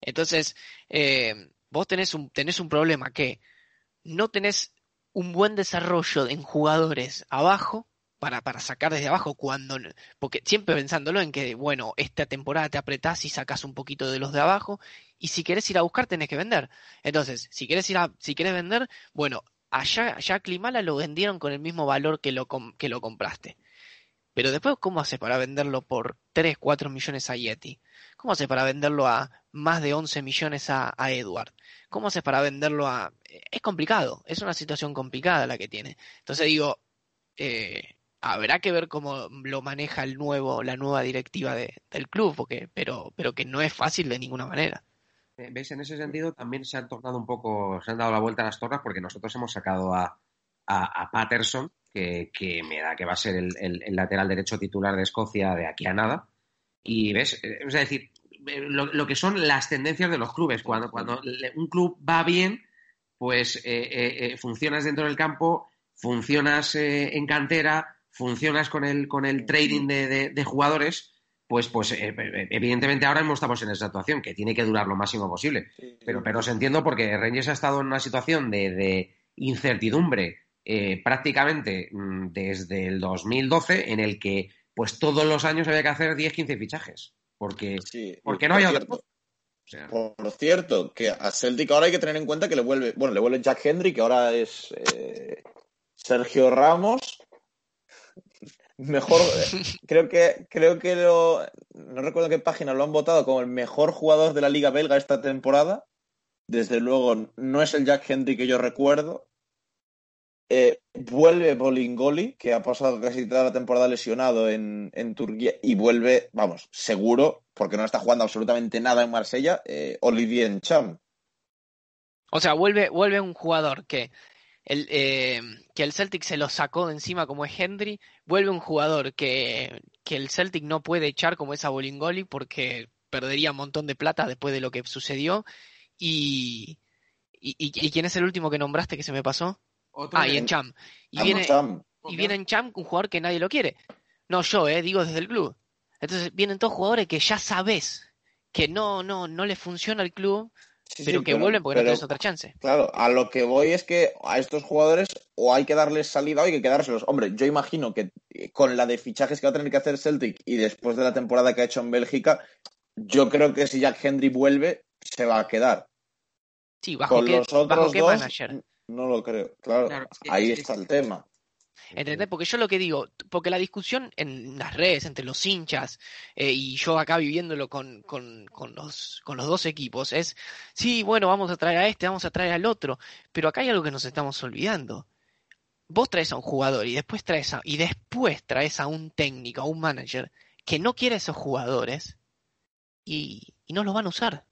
Entonces, eh, vos tenés un, tenés un problema que no tenés un buen desarrollo en jugadores abajo para, para sacar desde abajo cuando porque siempre pensándolo en que bueno esta temporada te apretás y sacas un poquito de los de abajo y si querés ir a buscar tenés que vender entonces si querés ir a si querés vender bueno allá allá a Klimala lo vendieron con el mismo valor que lo que lo compraste pero después cómo haces para venderlo por 3, 4 millones a Yeti cómo haces para venderlo a más de 11 millones a, a Edward ¿Cómo haces para venderlo a...? Es complicado, es una situación complicada la que tiene. Entonces digo, eh, habrá que ver cómo lo maneja el nuevo, la nueva directiva de- del club, porque, pero, pero que no es fácil de ninguna manera. Eh, ¿Ves? En ese sentido también se han tornado un poco, se han dado la vuelta a las torres porque nosotros hemos sacado a, a, Patterson, que, que me da que va a ser el, lateral derecho titular de Escocia de aquí a nada. Y ves, Eh, es decir, eh, lo, lo que son las tendencias de los clubes. Cuando, cuando un club va bien, pues eh, funcionas dentro del campo, funcionas en cantera, funcionas con el, con el trading de, de- de jugadores, pues, pues eh, eh, evidentemente ahora mismo estamos en esa situación que tiene que durar lo máximo posible. Pero, pero os entiendo porque Rangers ha estado en una situación de, de incertidumbre eh, prácticamente mm, desde el 2012 en el que pues todos los años había que hacer 10-15 fichajes. Porque, Sí. porque no Por otra cierto, cosa. O sea, Por cierto, que a Celtic ahora hay que tener en cuenta que le vuelve, bueno, le vuelve Jack Henry, que ahora es eh, Sergio Ramos. Mejor, creo que, creo que lo, no recuerdo qué página lo han votado como el mejor jugador de la Liga Belga esta temporada. Desde luego, no es el Jack Henry que yo recuerdo. Eh, vuelve Bolingoli, que ha pasado casi toda la temporada lesionado en, en Turquía, y vuelve, vamos, seguro, porque no está jugando absolutamente nada en Marsella, eh, Olivier Ncham. O sea, vuelve, vuelve un jugador que el, eh, que el Celtic se lo sacó de encima como es Henry, vuelve un jugador que, que el Celtic no puede echar como es a Bolingoli porque perdería un montón de plata después de lo que sucedió. Y, y, y- ¿y quién es el último que nombraste que se me pasó? otro Ah, que- y Encham. Y Ah, viene, y viene Encham, un jugador que nadie lo quiere. No yo, eh, digo desde el club. Entonces vienen todos jugadores que ya sabes que no, no, no les funciona el club, Sí, pero sí, que vuelven porque no tienes otra chance. Claro, a lo que voy es que a estos jugadores o hay que darles salida o hay que quedárselos. Hombre, yo imagino que eh, con la de fichajes que va a tener que hacer Celtic y después de la temporada que ha hecho en Bélgica, yo creo que si Jack Henry vuelve, se va a quedar. Sí, bajo Con qué, los bajo otros qué dos, manager. no lo creo. Claro, Claro, es que- ahí es- está el tema. ¿Entendés? Porque yo lo que digo, porque la discusión en las redes entre los hinchas eh, y yo acá viviéndolo con, con, con los, con los dos equipos es, sí, bueno, vamos a traer a este, vamos a traer al otro, pero acá hay algo que nos estamos olvidando. Vos traes a un jugador y después traes a, y después traes a un técnico, a un manager que no quiere a esos jugadores y, y no los van a usar.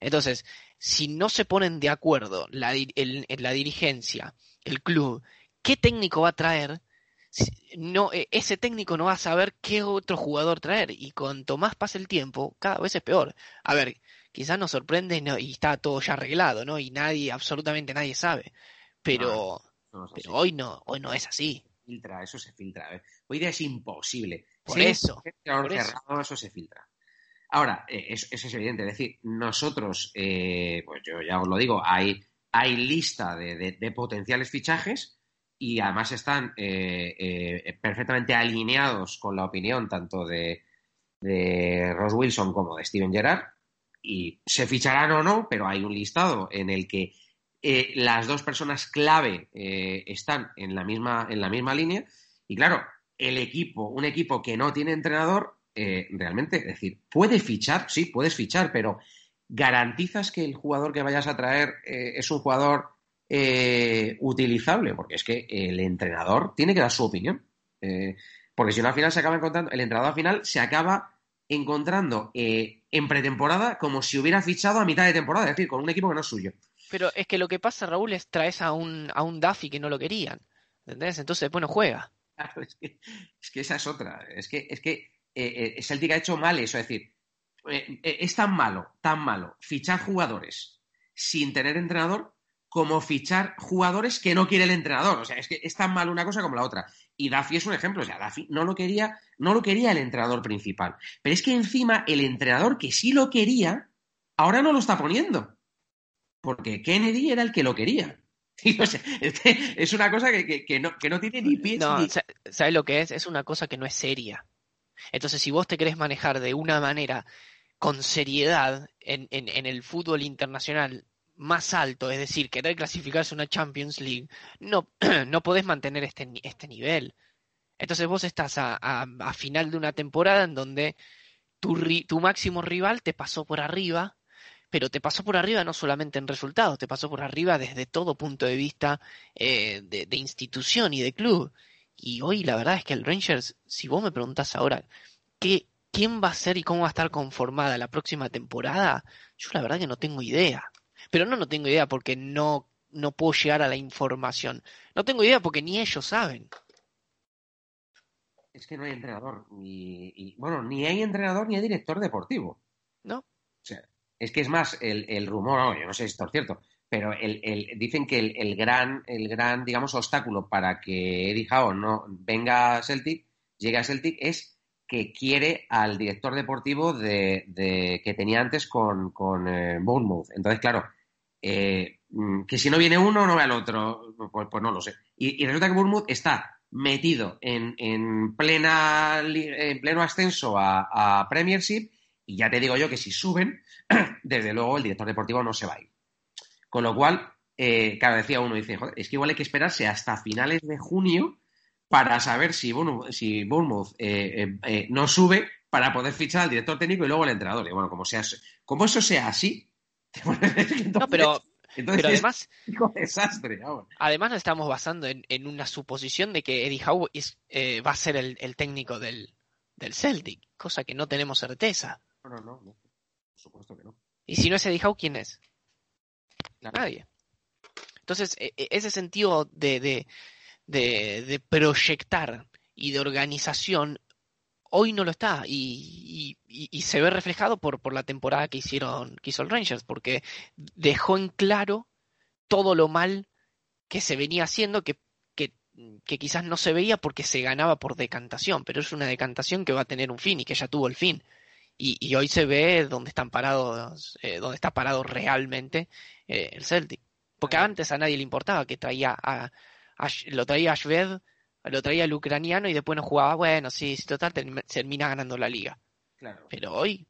Entonces, si no se ponen de acuerdo la, el- la dirigencia, el club, ¿qué técnico va a traer? No, eh, ese técnico no va a saber qué otro jugador traer y cuanto más pasa el tiempo, cada vez es peor. A ver, quizás nos sorprende y no- y está todo ya arreglado, ¿no? Y nadie, absolutamente nadie sabe. Pero, No pero hoy no, hoy no es así. filtra, eso se filtra. Ver, Hoy día es imposible. Por Si eso, por eso. cerrado, eso se filtra. Ahora, eh, eso, eso es evidente. Es decir, nosotros, eh, pues yo ya os lo digo, hay, hay lista de, de- de potenciales fichajes y además están eh, eh, perfectamente alineados con la opinión tanto de, de Ross Wilson como de Steven Gerrard. Y se ficharán o no, pero hay un listado en el que eh, las dos personas clave eh, están en la, misma, en la misma línea. Y claro, el equipo, un equipo que no tiene entrenador, eh, realmente, es decir, puede fichar, sí, puedes fichar, pero ¿garantizas que el jugador que vayas a traer eh, es un jugador eh, utilizable, porque es que el entrenador tiene que dar su opinión. Eh, porque si no, al final se acaba encontrando, el entrenador al final se acaba encontrando eh, en pretemporada como si hubiera fichado a mitad de temporada, es decir, con un equipo que no es suyo. Pero es que lo que pasa, Raúl, es traes a un, a un Duffy que no lo querían. ¿Entendés? Entonces bueno juega. Claro, es que, es que esa es otra. Es que, es que eh, eh, Celtic ha hecho mal eso. Es decir, es tan malo, tan malo fichar jugadores sin tener entrenador como fichar jugadores que no quiere el entrenador. O sea, es que es tan mal una cosa como la otra. Y Duffy es un ejemplo. O sea, Duffy no lo quería, no lo quería el entrenador principal. Pero es que encima el entrenador que sí lo quería, ahora no lo está poniendo. Porque Kennedy era el que lo quería. es una cosa que, no, que no tiene ni pies. No, ¿sabes lo que es? Es una cosa que no es seria. Entonces, si vos te querés manejar de una manera con seriedad en, en, el fútbol internacional más alto, es decir, querer clasificarse a una Champions League, no, no podés mantener este, este nivel. Entonces vos estás a, final de una temporada en donde tu, tu máximo rival te pasó por arriba pero te pasó por arriba no solamente en resultados, te pasó por arriba desde todo punto de vista eh, de, institución y de club. Y hoy la verdad es que el Rangers, si vos me preguntás ahora, ¿qué, ¿quién va a ser y cómo va a estar conformada la próxima temporada? Yo la verdad que no tengo idea. Pero no, no tengo idea porque no, no puedo llegar a la información. No tengo idea porque ni ellos saben. Es que no hay entrenador. Ni, bueno, ni hay entrenador ni hay director deportivo. ¿No? O sea, es que es más, el, rumor, yo no sé si esto es cierto, pero el, dicen que el, gran, el gran, digamos, obstáculo para que Eddie Howe no venga a Celtic, llegue a Celtic, es que quiere al director deportivo de, que tenía antes con, con eh, Bournemouth. Entonces, claro, eh, mm, que si no viene uno, no ve al otro, pues, pues no lo sé. Y, resulta que Bournemouth está metido en, en, plena, en pleno ascenso a, a Premiership y ya te digo yo que si suben, desde luego el director deportivo no se va a ir. Con lo cual, eh, cada decía uno, dice, joder, es que igual hay que esperarse hasta finales de junio para saber si Bournemouth, eh, eh, no sube para poder fichar al director técnico y luego al entrenador. Y bueno, como, sea, como eso sea así, no, pero, además, desastre. Además nos estamos basando en, una suposición de que Eddie Howe va a ser el, técnico del, del Celtic, cosa que no tenemos certeza. No, no, no, por supuesto que no. Y si no es Eddie Howe, ¿quién es? Nadie. Entonces, e, e, ese sentido de, de, de, proyectar y de organización hoy no lo está y, y, se ve reflejado por, por, la temporada que hicieron que hizo el Rangers porque dejó en claro todo lo mal que se venía haciendo que, que, que, quizás no se veía porque se ganaba por decantación pero es una decantación que va a tener un fin y que ya tuvo el fin y, hoy se ve dónde están parados, eh, dónde está parado realmente eh, el Celtic. Porque antes a nadie le importaba que traía a, lo traía a Shved, lo traía el ucraniano y después no jugaba, bueno, sí, sí total termina ganando la liga. Claro. Pero hoy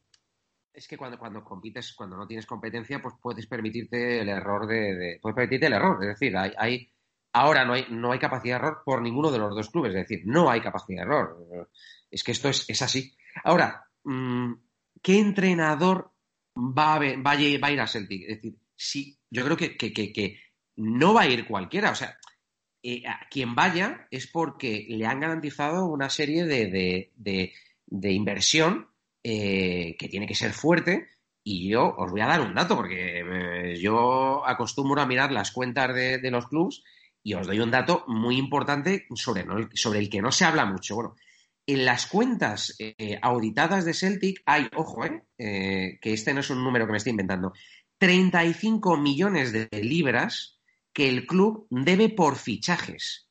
es que cuando, cuando compites, cuando no tienes competencia, pues puedes permitirte el error de, puedes permitirte el error. Es decir, hay, hay, ahora no hay, no hay capacidad de error por ninguno de los dos clubes. Es decir, no hay capacidad de error. Es que esto es, es así. Ahora, Mm, ¿qué entrenador va a, va, a, ir a Celtic? Es decir, sí, yo creo que, no va a ir cualquiera. O sea, eh, quien vaya es porque le han garantizado una serie de, de, inversión eh, que tiene que ser fuerte. Y yo os voy a dar un dato, porque eh, yo acostumbro a mirar las cuentas de, los clubs y os doy un dato muy importante sobre, sobre el que no se habla mucho. Bueno, en las cuentas eh, auditadas de Celtic hay, ojo, que este no es un número que me estoy inventando, 35 millones de libras que el club debe por fichajes.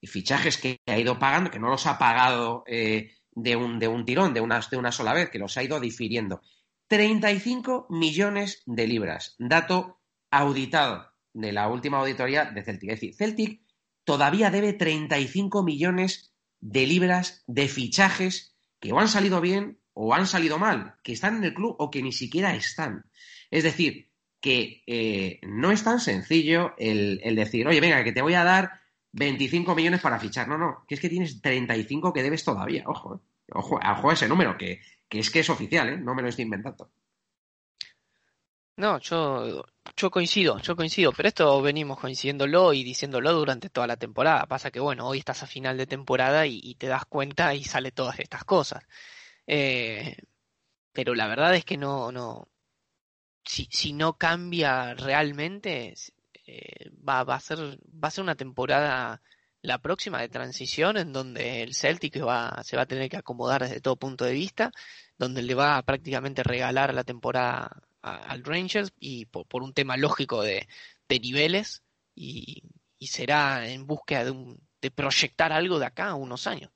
Y fichajes que ha ido pagando, que no los ha pagado de, un, de, un, tirón, de una, de una sola vez, que los ha ido difiriendo. 35 millones de libras. Dato auditado de la última auditoría de Celtic. Es decir, Celtic todavía debe 35 millones de libras de fichajes que o han salido bien o han salido mal, que están en el club o que ni siquiera están. Es decir, que eh, no es tan sencillo el, decir, oye, venga, que te voy a dar 25 millones para fichar. No, no, que es que tienes 35 que debes todavía. Ojo, eh. ojo, ojo ese número, que, es que es oficial, ¿eh? no me lo estoy inventando. No, yo, coincido, yo coincido, pero esto venimos coincidiéndolo y diciéndolo durante toda la temporada. Pasa que, bueno, hoy estás a final de temporada y, te das cuenta y sale todas estas cosas. Pero la verdad es que no, no, si, si no cambia realmente, eh, va, va, a ser, va a ser una temporada la próxima de transición en donde el Celtic va, se va a tener que acomodar desde todo punto de vista, donde le va a prácticamente regalar la temporada al Rangers y por, un tema lógico de, niveles y, será en búsqueda de, un, de proyectar algo de acá a unos años.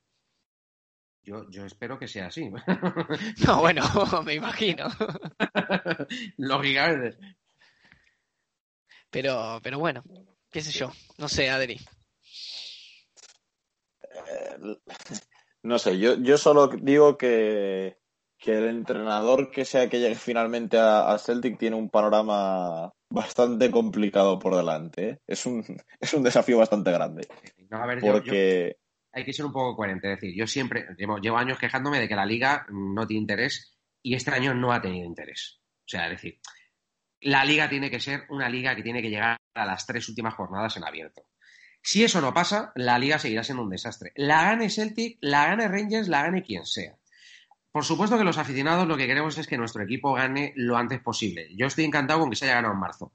Yo, yo espero que sea así. no, bueno, me imagino. Lógicamente. Pero, pero bueno, qué sé yo, no sé, Adri. Eh, no sé, yo, yo solo digo que, que el entrenador que sea que llegue finalmente a, Celtic tiene un panorama bastante complicado por delante. ¿eh? Es, un, es un desafío bastante grande. porque... hay que ser un poco coherente. Es decir, yo siempre llevo, llevo, años quejándome de que la liga no tiene interés y este año no ha tenido interés. O sea, es decir, la liga tiene que ser una liga que tiene que llegar a las tres últimas jornadas en abierto. Si eso no pasa, la liga seguirá siendo un desastre. La gane Celtic, la gane Rangers, la gane quien sea. Por supuesto que los aficionados lo que queremos es que nuestro equipo gane lo antes posible. Yo estoy encantado con que se haya ganado en marzo,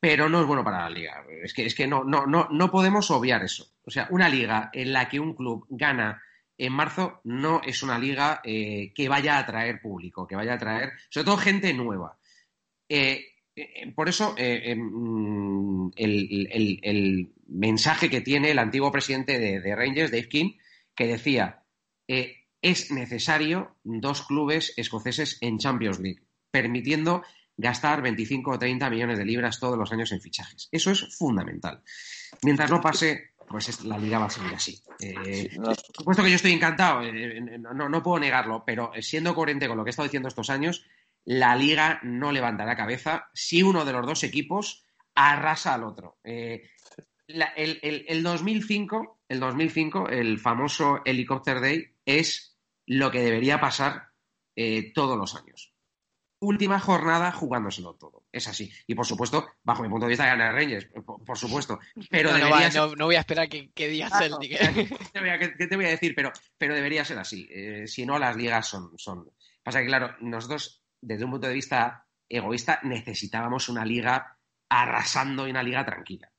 pero no es bueno para la liga. Es que, es que no, no, no, no podemos obviar eso. O sea, una liga en la que un club gana en marzo no es una liga eh, que vaya a atraer público, que vaya a atraer, sobre todo gente nueva. Eh, eh, por eso, em, el, mensaje que tiene el antiguo presidente de, Rangers, Dave King, que decía, es necesario dos clubes escoceses en Champions League, permitiendo gastar 25 o 30 millones de libras todos los años en fichajes. Eso es fundamental. Mientras no pase, pues la liga va a seguir así. Eh, por supuesto que yo estoy encantado, no, no, puedo negarlo, pero siendo coherente con lo que he estado diciendo estos años, la liga no levantará cabeza si uno de los dos equipos arrasa al otro. Eh, el, 2005, el 2005, el famoso Helicopter Day, es lo que debería pasar eh, todos los años. Última jornada jugándoselo todo. Es así. Y por supuesto, bajo mi punto de vista, gana Rangers, por, supuesto. Pero no, debería no, voy a esperar que, que diga ah, Celtic. ¿qué, te voy a, decir? Pero, pero debería ser así. Eh, si no, las ligas son, son. Pasa que, claro, nosotros desde un punto de vista egoísta, necesitábamos una liga arrasando y una liga tranquila.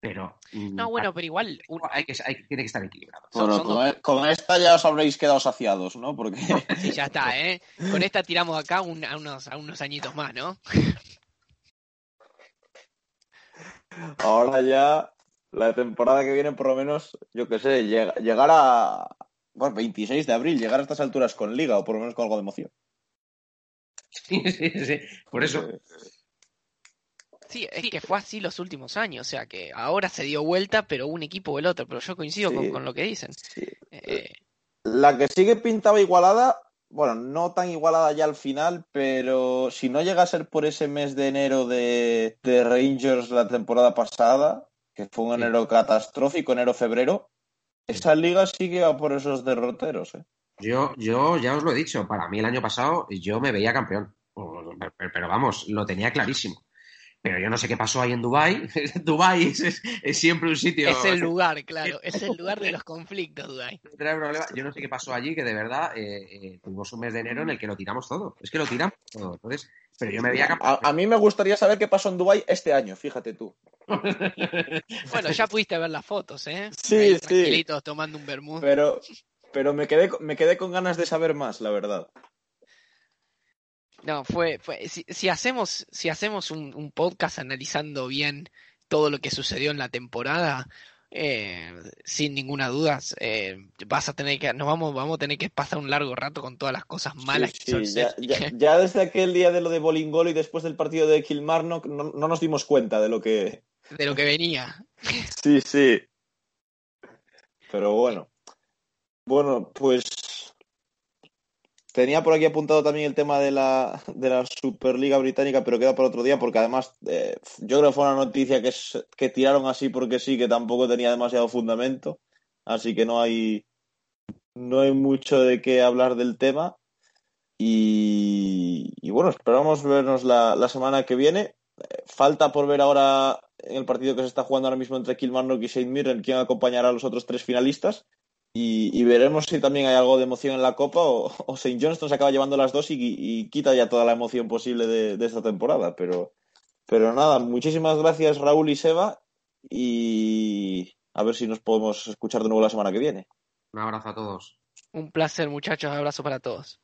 Pero. Mm, no, bueno, pero igual. Hay que, tiene que estar equilibrado. Bueno, con, esta ya os habréis quedado saciados, ¿no? Porque. sí, ya está, ¿eh? Con esta tiramos acá a, unos, a unos añitos más, ¿no? Ahora ya, la temporada que viene, por lo menos, yo qué sé, llegar a. Bueno, 26 de abril, llegar a estas alturas con liga o por lo menos con algo de emoción. Sí, sí, sí. Por eso. Sí, es que fue así los últimos años, o sea que ahora se dio vuelta, pero un equipo o el otro, pero yo coincido con, lo que dicen. Eh, la que sigue pintaba igualada, bueno, no tan igualada ya al final, pero si no llega a ser por ese mes de enero de, Rangers la temporada pasada, que fue un enero catastrófico, enero-febrero, esa liga sigue a por esos derroteros. ¿eh? Yo, yo ya os lo he dicho, para mí el año pasado yo me veía campeón. Pero, vamos, lo tenía clarísimo. Pero yo no sé qué pasó ahí en Dubai. Dubai es, siempre un sitio. Es el lugar, claro. Es el lugar de los conflictos, Dubai. Yo no sé qué pasó allí, que de verdad eh, eh, tuvimos un mes de enero en el que lo tiramos todo. Es que lo tiramos todo. Entonces, pero yo me veía a, a, mí me gustaría saber qué pasó en Dubai este año, fíjate tú. bueno, ya pudiste ver las fotos, ¿eh? Sí, sí. tomando un vermut. Pero pero me quedé, me quedé con ganas de saber más, la verdad. No, fue, fue si, hacemos, si hacemos un, podcast analizando bien todo lo que sucedió en la temporada, eh, sin ninguna duda, eh, vas a tener que, nos vamos, vamos a tener que pasar un largo rato con todas las cosas malas que ya, ya, desde aquel día de lo de Bolingol y después del partido de Kilmarnock no, no nos dimos cuenta de lo que de lo que venía. Sí, sí. Pero bueno. Bueno, pues tenía por aquí apuntado también el tema de la, de la Superliga Británica, pero queda para otro día porque además eh, yo creo que fue una noticia que, que tiraron así porque sí, que tampoco tenía demasiado fundamento, así que no hay, no hay mucho de qué hablar del tema. Y, bueno, esperamos vernos la, semana que viene. Falta por ver ahora en el partido que se está jugando ahora mismo entre Kilmarnock y St. Mirren quién acompañará a los otros tres finalistas. Y, veremos si también hay algo de emoción en la Copa o, o St. Johnston se acaba llevando las dos y, quita ya toda la emoción posible de, esta temporada. Pero, pero nada, muchísimas gracias Raúl y Seba y a ver si nos podemos escuchar de nuevo la semana que viene. Un abrazo a todos. Un placer muchachos, abrazo para todos.